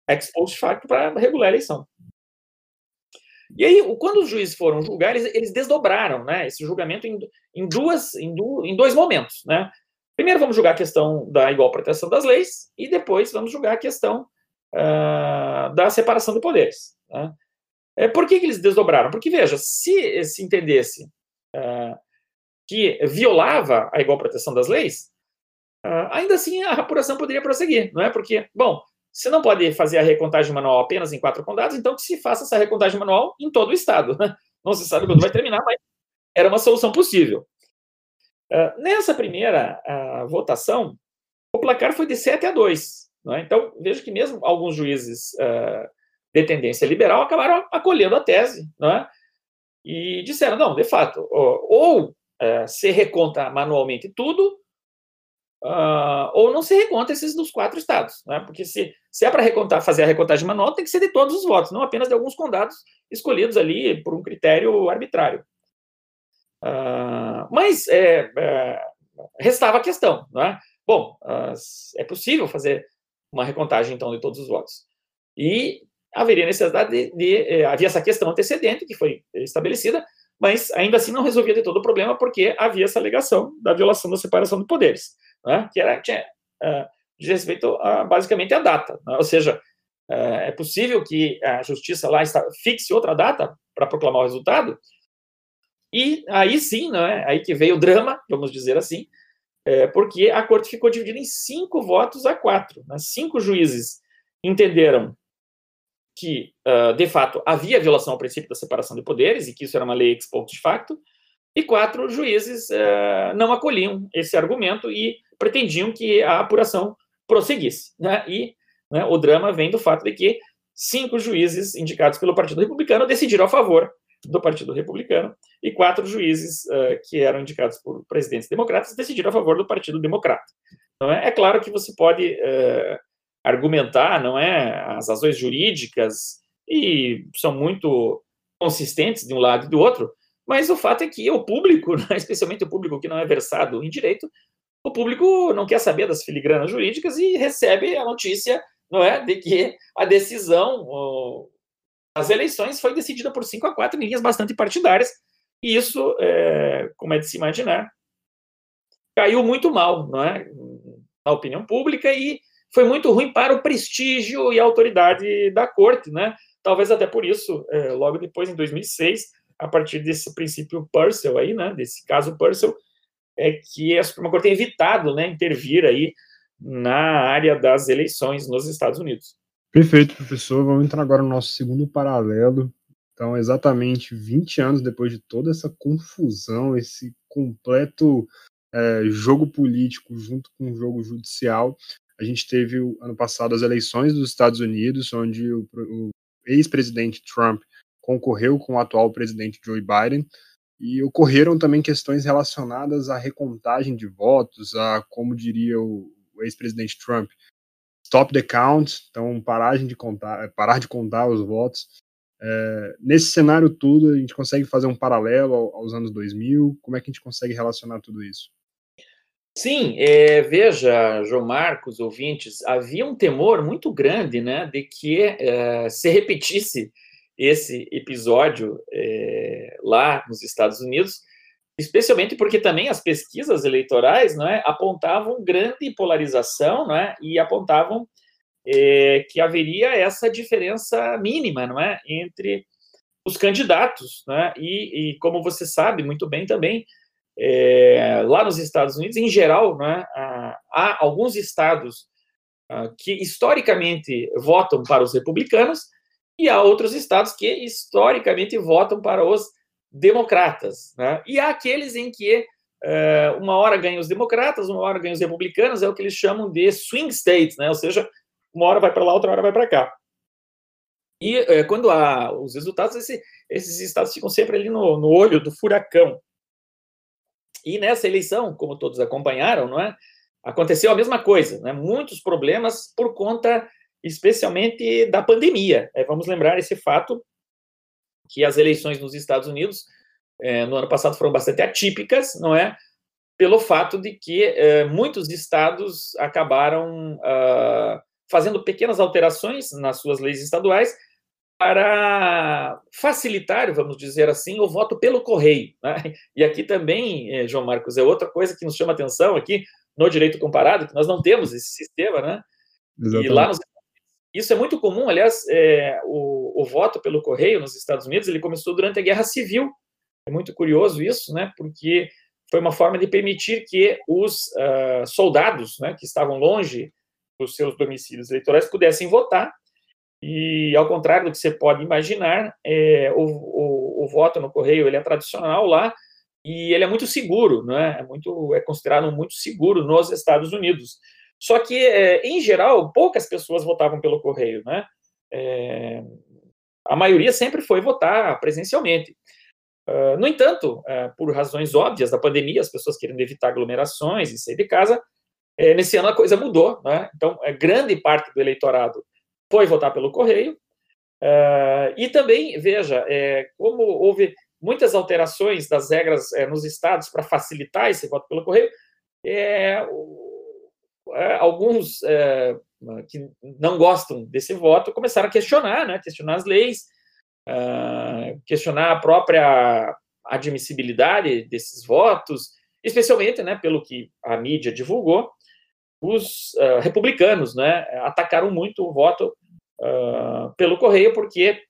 ex post facto para regular a eleição. E aí, quando os juízes foram julgar, eles, eles desdobraram, né, esse julgamento em, em duas, em, du, em dois momentos, né? Primeiro vamos julgar a questão da igual proteção das leis e depois vamos julgar a questão uh, da separação de poderes. Né? É, por que, que, eles desdobraram? Porque, veja, se se entendesse uh, que violava a igual proteção das leis, uh, ainda assim a apuração poderia prosseguir, não é? Porque, bom, se não pode fazer a recontagem manual apenas em quatro condados, então que se faça essa recontagem manual em todo o estado. Né? Não se sabe quando vai terminar, mas era uma solução possível. Uh, nessa primeira votação, o placar foi de 7 a 2. É? Então, veja que mesmo alguns juízes uh, de tendência liberal acabaram acolhendo a tese é? e disseram, não, de fato, ou, ou se reconta manualmente tudo, Uh, ou não se reconta esses dos quatro estados, né? porque se, se é para fazer a recontagem manual, tem que ser de todos os votos, não apenas de alguns condados escolhidos ali por um critério arbitrário. Uh, mas é, é, restava a questão, não é? Bom, uh, é possível fazer uma recontagem então de todos os votos e haveria necessidade de, de eh, havia essa questão antecedente que foi estabelecida, mas ainda assim não resolvia de todo o problema porque havia essa alegação da violação da separação de poderes né, que era, tinha, uh, diz respeito a, basicamente à data. Né, ou seja, uh, é possível que a justiça lá está, fixe outra data para proclamar o resultado, e aí sim, né, aí que veio o drama, vamos dizer assim, é, porque a corte ficou dividida em cinco votos a quatro. Né, cinco juízes entenderam que, uh, de fato, havia violação ao princípio da separação de poderes e que isso era uma lei ex post facto, e quatro juízes uh, não acolhiam esse argumento e pretendiam que a apuração prosseguisse. Né? E né, o drama vem do fato de que cinco juízes indicados pelo Partido Republicano decidiram a favor do Partido Republicano e quatro juízes uh, que eram indicados por presidentes democratas decidiram a favor do Partido Democrata. Então, é, é claro que você pode uh, argumentar, não é, as razões jurídicas e são muito consistentes de um lado e do outro, mas o fato é que o público, né, especialmente o público que não é versado em direito, o público não quer saber das filigranas jurídicas e recebe a notícia não é, de que a decisão das eleições foi decidida por 5 a 4 linhas bastante partidárias, e isso, é, como é de se imaginar, caiu muito mal não é, na opinião pública e foi muito ruim para o prestígio e a autoridade da corte. Né? Talvez até por isso, é, logo depois, em 2006, a partir desse princípio Purcell, aí, né, desse caso Purcell, é que a Suprema Corte tem evitado né, intervir aí na área das eleições nos Estados Unidos. Perfeito, professor. Vamos entrar agora no nosso segundo paralelo. Então, exatamente 20 anos depois de toda essa confusão, esse completo é, jogo político junto com o jogo judicial, a gente teve ano passado as eleições dos Estados Unidos, onde o, o ex-presidente Trump concorreu com o atual presidente Joe Biden, e ocorreram também questões relacionadas à recontagem de votos, a, como diria o, o ex-presidente Trump, stop the count, então paragem de contar, parar de contar os votos. É, nesse cenário tudo, a gente consegue fazer um paralelo aos anos 2000? Como é que a gente consegue relacionar tudo isso? Sim, é, veja, João Marcos, ouvintes, havia um temor muito grande né, de que é, se repetisse esse episódio é, lá nos Estados Unidos, especialmente porque também as pesquisas eleitorais não é, apontavam grande polarização não é, e apontavam é, que haveria essa diferença mínima não é, entre os candidatos. Não é, e, e, como você sabe muito bem também, é, lá nos Estados Unidos, em geral, não é, há alguns estados ah, que historicamente votam para os republicanos e há outros estados que historicamente votam para os democratas. Né? E há aqueles em que é, uma hora ganham os democratas, uma hora ganham os republicanos, é o que eles chamam de swing states, né? ou seja, uma hora vai para lá, outra hora vai para cá. E é, quando há os resultados, esse, esses estados ficam sempre ali no, no olho do furacão. E nessa eleição, como todos acompanharam, não é? aconteceu a mesma coisa, né? muitos problemas por conta especialmente da pandemia. É, vamos lembrar esse fato que as eleições nos Estados Unidos é, no ano passado foram bastante atípicas, não é? Pelo fato de que é, muitos estados acabaram uh, fazendo pequenas alterações nas suas leis estaduais para facilitar, vamos dizer assim, o voto pelo correio. Né? E aqui também, é, João Marcos, é outra coisa que nos chama atenção aqui no direito comparado, que nós não temos esse sistema, né? Exatamente. E lá nos isso é muito comum, aliás, é, o, o, voto pelo correio nos Estados Unidos ele começou durante a Guerra Civil. É muito curioso isso, né? Porque foi uma forma de permitir que os uh, soldados, né, que estavam longe dos seus domicílios eleitorais, pudessem votar. E ao contrário do que você pode imaginar, é, o, o, o, voto no correio ele é tradicional lá e ele é muito seguro, né? é, muito, é considerado muito seguro nos Estados Unidos. Só que, é, em geral, poucas pessoas votavam pelo correio. Né? É, a maioria sempre foi votar presencialmente. Uh, no entanto, uh, por razões óbvias da pandemia, as pessoas querendo evitar aglomerações e sair de casa, é, nesse ano a coisa mudou. Né? Então, grande parte do eleitorado foi votar pelo correio. Uh, e também, veja, é, como houve muitas alterações das regras é, nos estados para facilitar esse voto pelo correio, é, é alguns é, que não gostam desse voto começaram a questionar, né, questionar as leis, uh, questionar a própria admissibilidade desses votos, especialmente, né, pelo que a mídia divulgou, os uh, republicanos, né, atacaram muito o voto uh, pelo correio, porque,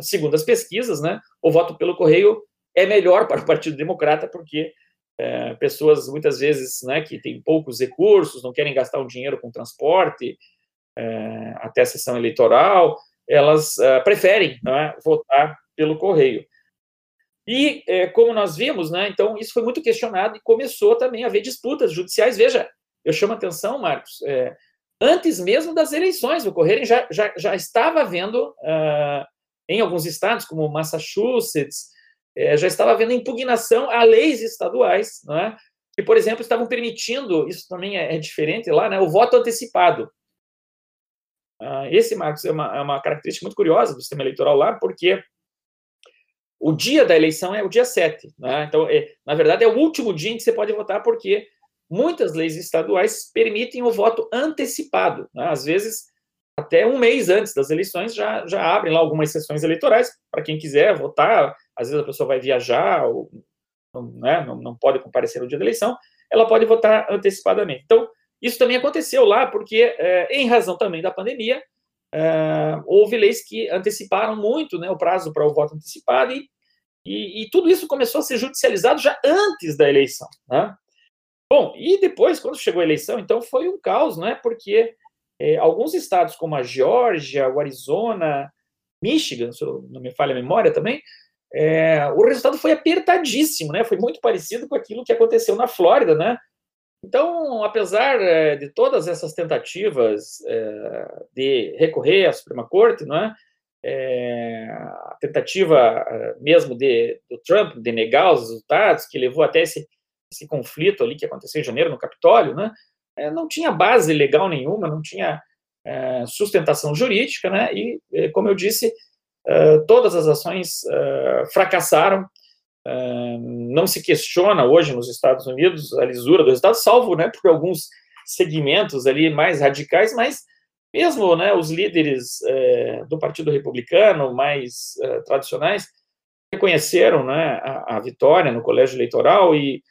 segundo as pesquisas, né, o voto pelo correio é melhor para o Partido Democrata, porque uh, pessoas, muitas vezes, né, que têm poucos recursos, não querem gastar o dinheiro com transporte eh, até a sessão eleitoral, elas preferem né, votar pelo correio. E, como nós vimos, né, então, isso foi muito questionado e começou também a haver disputas judiciais. Veja, eu chamo a atenção, Marcos, é, antes mesmo das eleições ocorrerem, já, já, já estava havendo, uh, em alguns estados, como Massachusetts, eh, já estava havendo impugnação a leis estaduais, né, que, por exemplo, estavam permitindo, isso também é, é diferente lá, né, o voto antecipado. Uh, esse, Marcos, é uma, é uma característica muito curiosa do sistema eleitoral lá, porque o dia da eleição é o dia 7. Né? Então, é, na verdade, é o último dia em que você pode votar, porque muitas leis estaduais permitem o voto antecipado. Né? Às vezes, até um mês antes das eleições, já, já abrem lá algumas sessões eleitorais para quem quiser votar. Às vezes a pessoa vai viajar ou né, não, não pode comparecer no dia da eleição, ela pode votar antecipadamente. Então, isso também aconteceu lá, porque, é, em razão também da pandemia, é, houve leis que anteciparam muito né, o prazo para o voto antecipado e, e, e, tudo isso começou a ser judicializado já antes da eleição. Né? Bom, e depois, quando chegou a eleição, então foi um caos, né? Porque é, alguns estados, como a Geórgia, o Arizona, Michigan, se não me falha a memória também, é, o resultado foi apertadíssimo, né? Foi muito parecido com aquilo que aconteceu na Flórida, né? Então, apesar é, de todas essas tentativas é, de recorrer à Suprema Corte, não é? é a tentativa é, mesmo de, do Trump de negar os resultados, que levou até esse esse conflito ali que aconteceu em janeiro no Capitólio, né, é, não tinha base legal nenhuma, não tinha sustentação jurídica, né, e, como eu disse, é, todas as ações é, fracassaram, é, não se questiona hoje nos Estados Unidos a lisura do resultado, salvo né, por alguns segmentos ali mais radicais, mas mesmo né, os líderes do Partido Republicano mais tradicionais reconheceram né, a, a, vitória no colégio eleitoral e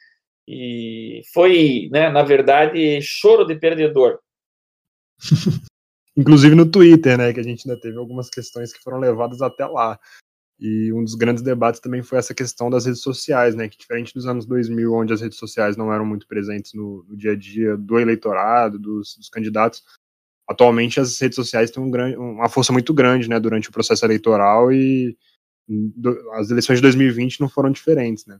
e foi, né, na verdade, choro de perdedor. Inclusive no Twitter, né, que a gente ainda teve algumas questões que foram levadas até lá. E um dos grandes debates também foi essa questão das redes sociais, né, que diferente dos anos 2000, onde as redes sociais não eram muito presentes no, no dia a dia do eleitorado, dos, dos, candidatos, atualmente as redes sociais têm um grande, uma força muito grande, né, durante o processo eleitoral e do, as eleições de 2020 não foram diferentes, né.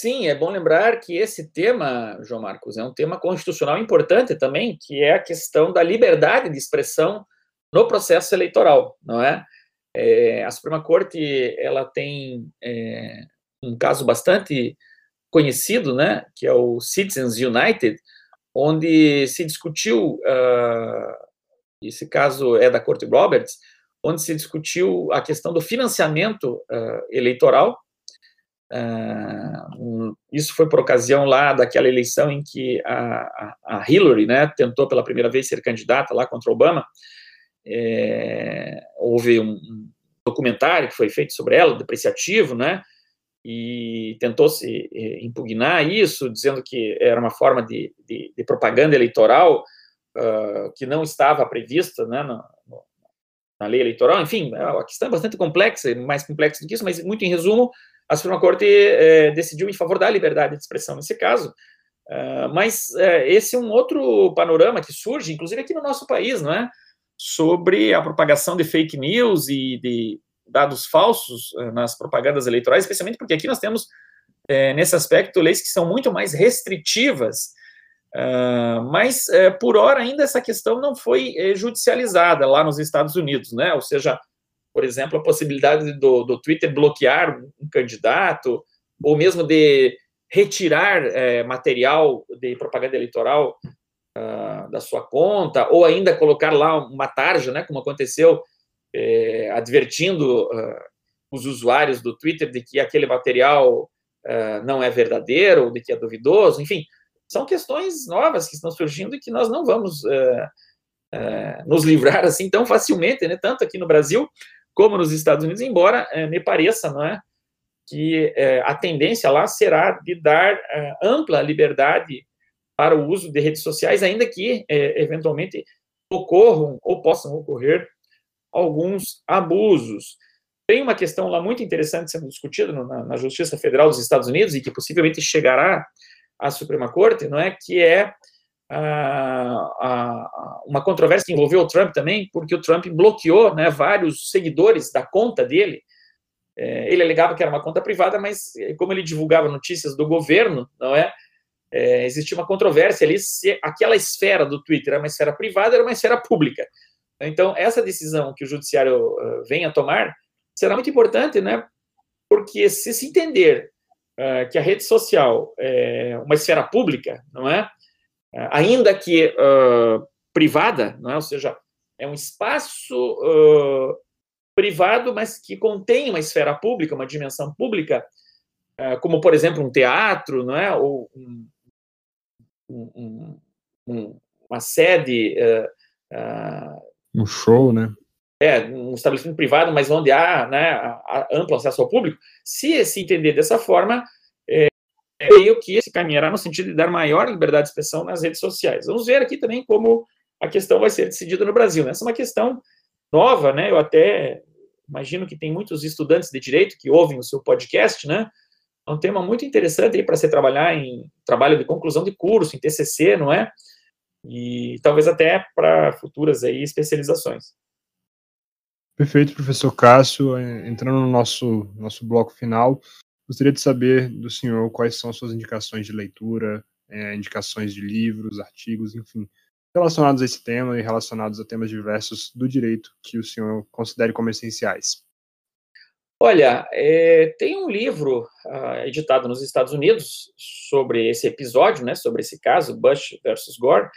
Sim, é bom lembrar que esse tema, João Marcos, é um tema constitucional importante também, que é a questão da liberdade de expressão no processo eleitoral, não é? é a Suprema Corte ela tem é, um caso bastante conhecido, né, que é o Citizens United, onde se discutiu, uh, esse caso é da Corte Roberts, onde se discutiu a questão do financiamento uh, eleitoral Uh, isso foi por ocasião lá daquela eleição em que a, a, Hillary, né, tentou pela primeira vez ser candidata lá contra Obama. É, houve um, um, documentário que foi feito sobre ela, depreciativo, né, e tentou se é, impugnar isso, dizendo que era uma forma de, de, de propaganda eleitoral uh, que não estava prevista, né, no, na lei eleitoral. Enfim, a questão é bastante complexa, mais complexa do que isso, mas muito em resumo, a Suprema Corte é, decidiu em favor da liberdade de expressão nesse caso, uh, mas uh, esse é um outro panorama que surge, inclusive aqui no nosso país, não é? Sobre a propagação de fake news e de dados falsos uh, nas propagandas eleitorais, especialmente porque aqui nós temos é, nesse aspecto, leis que são muito mais restritivas, uh, mas, é, por hora, ainda essa questão não foi é, judicializada lá nos Estados Unidos, né? Ou seja, por exemplo, a possibilidade do, do Twitter bloquear um candidato, ou mesmo de retirar é, material de propaganda eleitoral uh, da sua conta, ou ainda colocar lá uma tarja, né, como aconteceu, é, advertindo uh, os usuários do Twitter de que aquele material uh, não é verdadeiro, ou de que é duvidoso, enfim, são questões novas que estão surgindo e que nós não vamos nos livrar assim tão facilmente, né, tanto aqui no Brasil como nos Estados Unidos, embora me pareça, não é, que é, a tendência lá será de dar é, ampla liberdade para o uso de redes sociais, ainda que é, eventualmente ocorram ou possam ocorrer alguns abusos. Tem uma questão lá muito interessante sendo discutida na, na, Justiça Federal dos Estados Unidos e que possivelmente chegará à Suprema Corte, não é? Que é uma controvérsia que envolveu o Trump também, porque o Trump bloqueou né, vários seguidores da conta dele é, ele alegava que era uma conta privada, mas é, como ele divulgava notícias do governo, não é? é existia uma controvérsia ali se aquela esfera do Twitter era uma esfera privada era uma esfera pública. Então, essa decisão que o judiciário uh, vem a tomar será muito importante, né? Porque se se entender uh, que a rede social é uma esfera pública, não é? Uh, ainda que uh, privada, não é? Ou seja, é um espaço privado, mas que contém uma esfera pública, uma dimensão pública, é, como, por exemplo, um teatro, não é? ou um, um, um, uma sede. Uh, uh, um show, né? É, um estabelecimento privado, mas onde há né, amplo acesso ao público. Se se entender dessa forma, é, creio que se caminhará no sentido de dar maior liberdade de expressão nas redes sociais. Vamos ver aqui também como a questão vai ser decidida no Brasil. Essa é uma questão nova, né? Eu até imagino que tem muitos estudantes de direito que ouvem o seu podcast, né? É um tema muito interessante aí para você trabalhar em trabalho de conclusão de curso, em TCC, não é? E talvez até para futuras aí especializações. Perfeito, professor Cássio. É, entrando no nosso, nosso bloco final, gostaria de saber do senhor quais são suas indicações de leitura, é, indicações de livros, artigos, enfim, relacionados a esse tema e relacionados a temas diversos do direito que o senhor considere como essenciais? Olha, é, tem um livro uh, editado nos Estados Unidos sobre esse episódio, né, sobre esse caso, Bush versus Gore,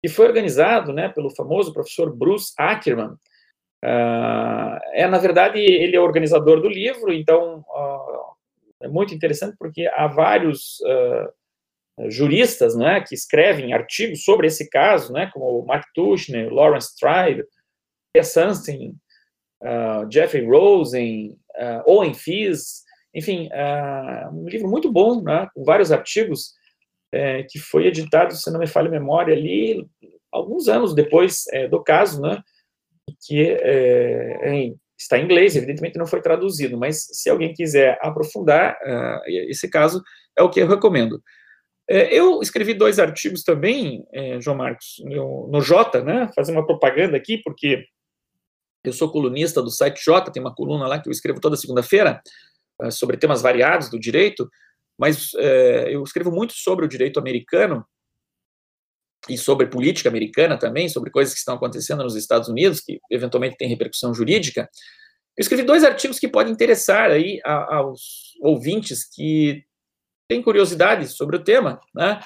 que foi organizado né, pelo famoso professor Bruce Ackerman. Uh, é, na verdade, ele é o organizador do livro, então uh, é muito interessante porque há vários juristas né, que escrevem artigos sobre esse caso, né, como Mark Tushner, Lawrence Tribe, Pierre Sunstein, uh, Jeffrey Rosen, uh, Owen Fies, enfim, uh, um livro muito bom, né, com vários artigos, é, que foi editado, se não me falha a memória, ali alguns anos depois é, do caso, né, que é, em, está em inglês, evidentemente não foi traduzido, mas se alguém quiser aprofundar esse caso, é o que eu recomendo. É, eu escrevi dois artigos também, é, João Marcos, no, Jota, né? Fazer uma propaganda aqui, porque eu sou colunista do site Jota, tem uma coluna lá que eu escrevo toda segunda-feira é, sobre temas variados do direito, mas é, eu escrevo muito sobre o direito americano e sobre política americana também, sobre coisas que estão acontecendo nos Estados Unidos, que eventualmente têm repercussão jurídica. Eu escrevi dois artigos que podem interessar aí aos ouvintes que tem curiosidade sobre o tema, né?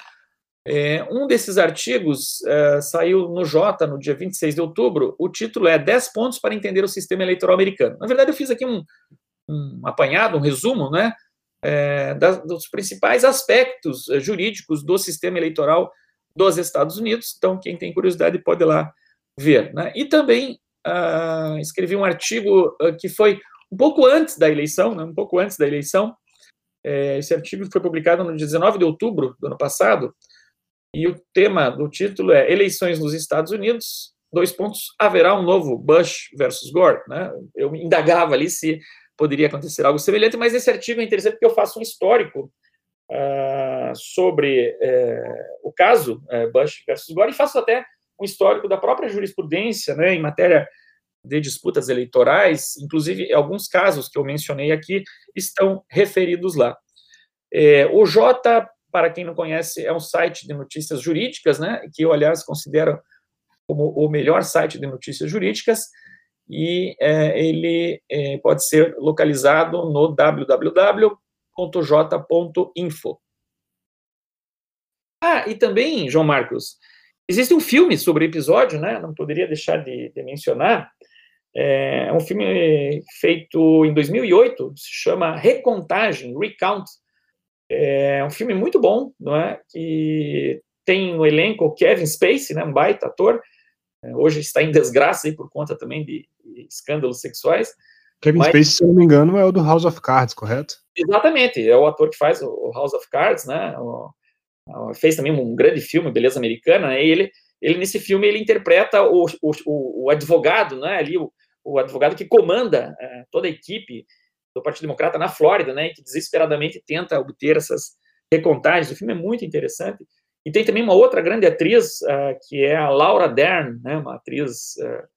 É, um desses artigos é, saiu no Jota no dia 26 de outubro. O título é 10 pontos para entender o sistema eleitoral americano. Na verdade, eu fiz aqui um, um apanhado, um resumo, né, é, das, dos principais aspectos é, jurídicos do sistema eleitoral dos Estados Unidos. Então, quem tem curiosidade pode ir lá ver. Né? E também uh, escrevi um artigo uh, que foi um pouco antes da eleição, né, um pouco antes da eleição, é, esse artigo foi publicado no dia 19 de outubro do ano passado, e o tema do título é Eleições nos Estados Unidos, dois pontos, haverá um novo Bush versus Gore, né? Eu indagava ali se poderia acontecer algo semelhante, mas esse artigo é interessante porque eu faço um histórico uh, sobre uh, o caso uh, Bush versus Gore e faço até um histórico da própria jurisprudência, né, em matéria de disputas eleitorais, inclusive alguns casos que eu mencionei aqui estão referidos lá. É, o Jota, para quem não conhece, é um site de notícias jurídicas, né, que eu, aliás, considero como o melhor site de notícias jurídicas, e é, ele é, pode ser localizado no www.j.info. Ah, e também, João Marcos, existe um filme sobre o episódio, né? Não poderia deixar de, de mencionar. É um filme feito em 2008, se chama Recontagem, Recount. É um filme muito bom, não é? Que tem no elenco Kevin Spacey, né? Um baita ator. É, hoje está em desgraça aí por conta também de escândalos sexuais. Kevin Mas, Spacey, se eu não me engano, é o do House of Cards, correto? Exatamente, é o ator que faz o House of Cards, né? O, fez também um grande filme, Beleza Americana, né? E ele, ele nesse filme ele interpreta o, o, o advogado, né? Ali o, o advogado que comanda é, toda a equipe do Partido Democrata na Flórida, né? Que desesperadamente tenta obter essas recontagens. O filme é muito interessante. E tem também uma outra grande atriz uh, que é a Laura Dern, né? Uma atriz uh,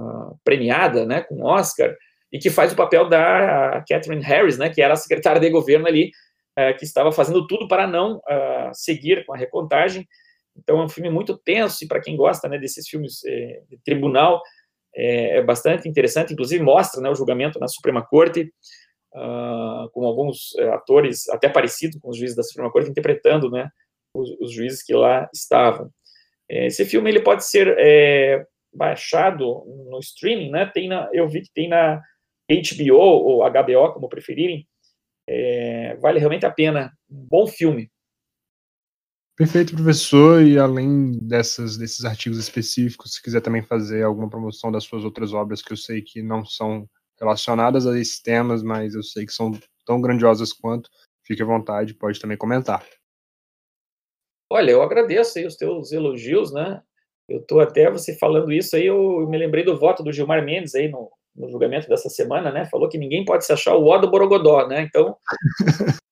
uh, premiada, né? Com Oscar e que faz o papel da Catherine Harris, né? Que era a secretária de governo ali é, que estava fazendo tudo para não uh, seguir com a recontagem. Então é um filme muito tenso e para quem gosta né, desses filmes é, de tribunal é, é, bastante interessante. Inclusive mostra né, o julgamento na Suprema Corte uh, com alguns atores até parecidos com os juízes da Suprema Corte interpretando né, os, os juízes que lá estavam. Esse filme ele pode ser é, baixado no streaming, né? Tem na, eu vi que tem na HBO ou HBO, como preferirem, é, vale realmente a pena. Um bom filme. Perfeito, professor. E além dessas, desses artigos específicos, se quiser também fazer alguma promoção das suas outras obras, que eu sei que não são relacionadas a esses temas, mas eu sei que são tão grandiosas quanto, fique à vontade, pode também comentar. Olha, eu agradeço aí os teus elogios, né? Eu estou até você falando isso aí, eu me lembrei do voto do Gilmar Mendes aí no, no julgamento dessa semana, né, falou que ninguém pode se achar o ó do Borogodó, né, então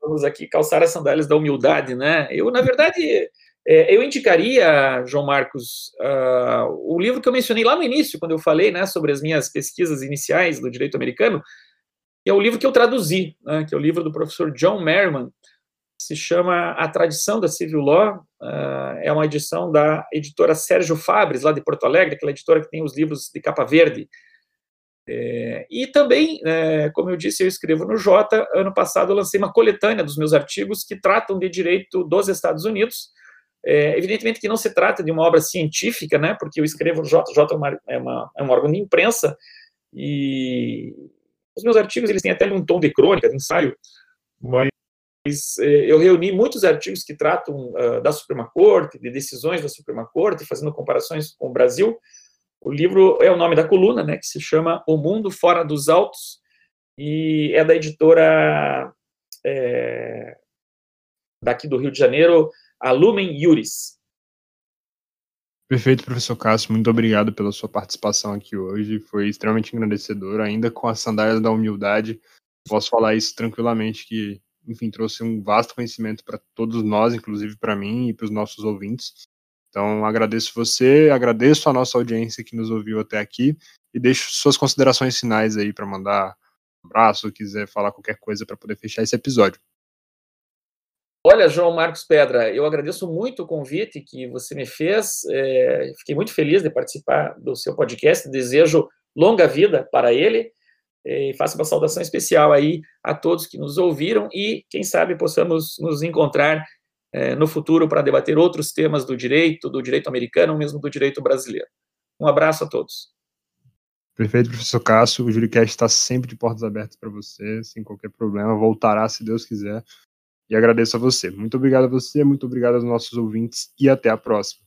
vamos aqui calçar as sandálias da humildade, né, eu, na verdade, é, eu indicaria, João Marcos, uh, o livro que eu mencionei lá no início, quando eu falei, né, sobre as minhas pesquisas iniciais do direito americano, que é o livro que eu traduzi, né, que é o livro do professor John Merriman, se chama A Tradição da Civil Law, uh, é uma edição da editora Sérgio Fabres, lá de Porto Alegre, aquela editora que tem os livros de capa verde, é, e também, é, como eu disse, eu escrevo no Jota. Ano passado eu lancei uma coletânea dos meus artigos que tratam de direito dos Estados Unidos. É, evidentemente que não se trata de uma obra científica, né, porque eu escrevo no Jota, Jota é, uma, é, uma, é um órgão de imprensa, e os meus artigos eles têm até um tom de crônica, de ensaio, mas eu reuni muitos artigos que tratam uh, da Suprema Corte, de decisões da Suprema Corte, fazendo comparações com o Brasil, o livro é o nome da coluna, né, que se chama O Mundo Fora dos Autos, e é da editora é, daqui do Rio de Janeiro, a Lumen Iuris. Perfeito, professor Cássio, muito obrigado pela sua participação aqui hoje, foi extremamente engrandecedor, ainda com as sandálias da humildade, posso falar isso tranquilamente, que, enfim, trouxe um vasto conhecimento para todos nós, inclusive para mim e para os nossos ouvintes, então, agradeço você, agradeço a nossa audiência que nos ouviu até aqui e deixo suas considerações finais aí para mandar um abraço, quiser falar qualquer coisa para poder fechar esse episódio. Olha, João Marcos Pedra, eu agradeço muito o convite que você me fez. É, fiquei muito feliz de participar do seu podcast. Desejo longa vida para ele e faço uma saudação especial aí a todos que nos ouviram e, quem sabe, possamos nos encontrar é, no futuro para debater outros temas do direito, do direito americano ou mesmo do direito brasileiro. Um abraço a todos. Perfeito, professor Cássio. O Juricast está sempre de portas abertas para você, sem qualquer problema. Voltará, se Deus quiser. E agradeço a você. Muito obrigado a você, muito obrigado aos nossos ouvintes e até a próxima.